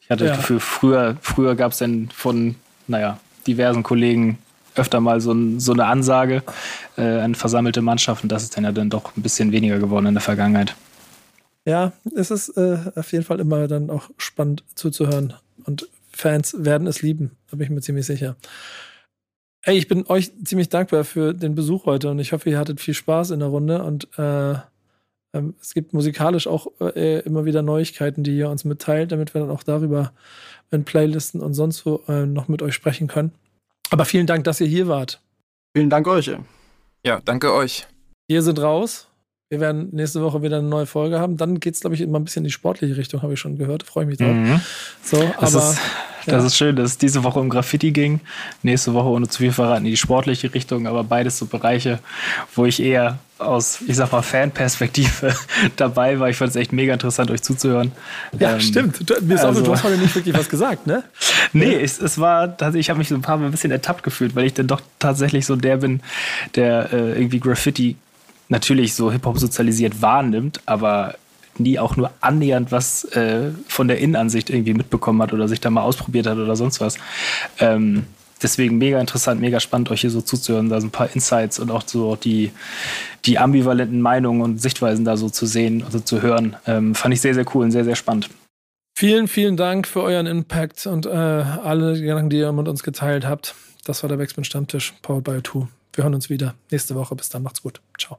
Ich hatte ja. das Gefühl, früher, früher gab es dann von, naja, diversen Kollegen öfter mal so, ein, so eine Ansage äh, an versammelte Mannschaften. Das ist dann ja dann doch ein bisschen weniger geworden in der Vergangenheit. Ja, es ist äh, auf jeden Fall immer dann auch spannend zuzuhören. Und Fans werden es lieben, da bin ich mir ziemlich sicher. Ey, ich bin euch ziemlich dankbar für den Besuch heute und ich hoffe, ihr hattet viel Spaß in der Runde und äh, ähm, es gibt musikalisch auch äh, immer wieder Neuigkeiten, die ihr uns mitteilt, damit wir dann auch darüber in Playlisten und sonst wo äh, noch mit euch sprechen können. Aber vielen Dank, dass ihr hier wart. Vielen Dank euch. Ja, danke euch. Wir sind raus. Wir werden nächste Woche wieder eine neue Folge haben. Dann geht es, glaube ich, immer ein bisschen in die sportliche Richtung, habe ich schon gehört. Freue ich mich drauf. Mhm. So, das aber. Das ja. ist schön, dass es diese Woche um Graffiti ging. Nächste Woche, ohne zu viel verraten, in die sportliche Richtung. Aber beides so Bereiche, wo ich eher aus, ich sag mal, Fanperspektive dabei war. Ich fand es echt mega interessant, euch zuzuhören. Ja, ähm, stimmt. Du, mir ist also, auch, du hast heute nicht wirklich was gesagt, ne? nee, es, es war, ich habe mich so ein paar Mal ein bisschen ertappt gefühlt, weil ich dann doch tatsächlich so der bin, der äh, irgendwie Graffiti natürlich so Hip-Hop sozialisiert wahrnimmt, aber nie auch nur annähernd was äh, von der Innenansicht irgendwie mitbekommen hat oder sich da mal ausprobiert hat oder sonst was. Ähm, deswegen mega interessant, mega spannend, euch hier so zuzuhören, da so ein paar Insights und auch so die, die ambivalenten Meinungen und Sichtweisen da so zu sehen, also zu hören. Ähm, fand ich sehr, sehr cool und sehr, sehr spannend. Vielen, vielen Dank für euren Impact und äh, alle Gedanken, die ihr mit uns geteilt habt. Das war der Backspin Stammtisch, powered by 2. Wir hören uns wieder nächste Woche. Bis dann, macht's gut. Ciao.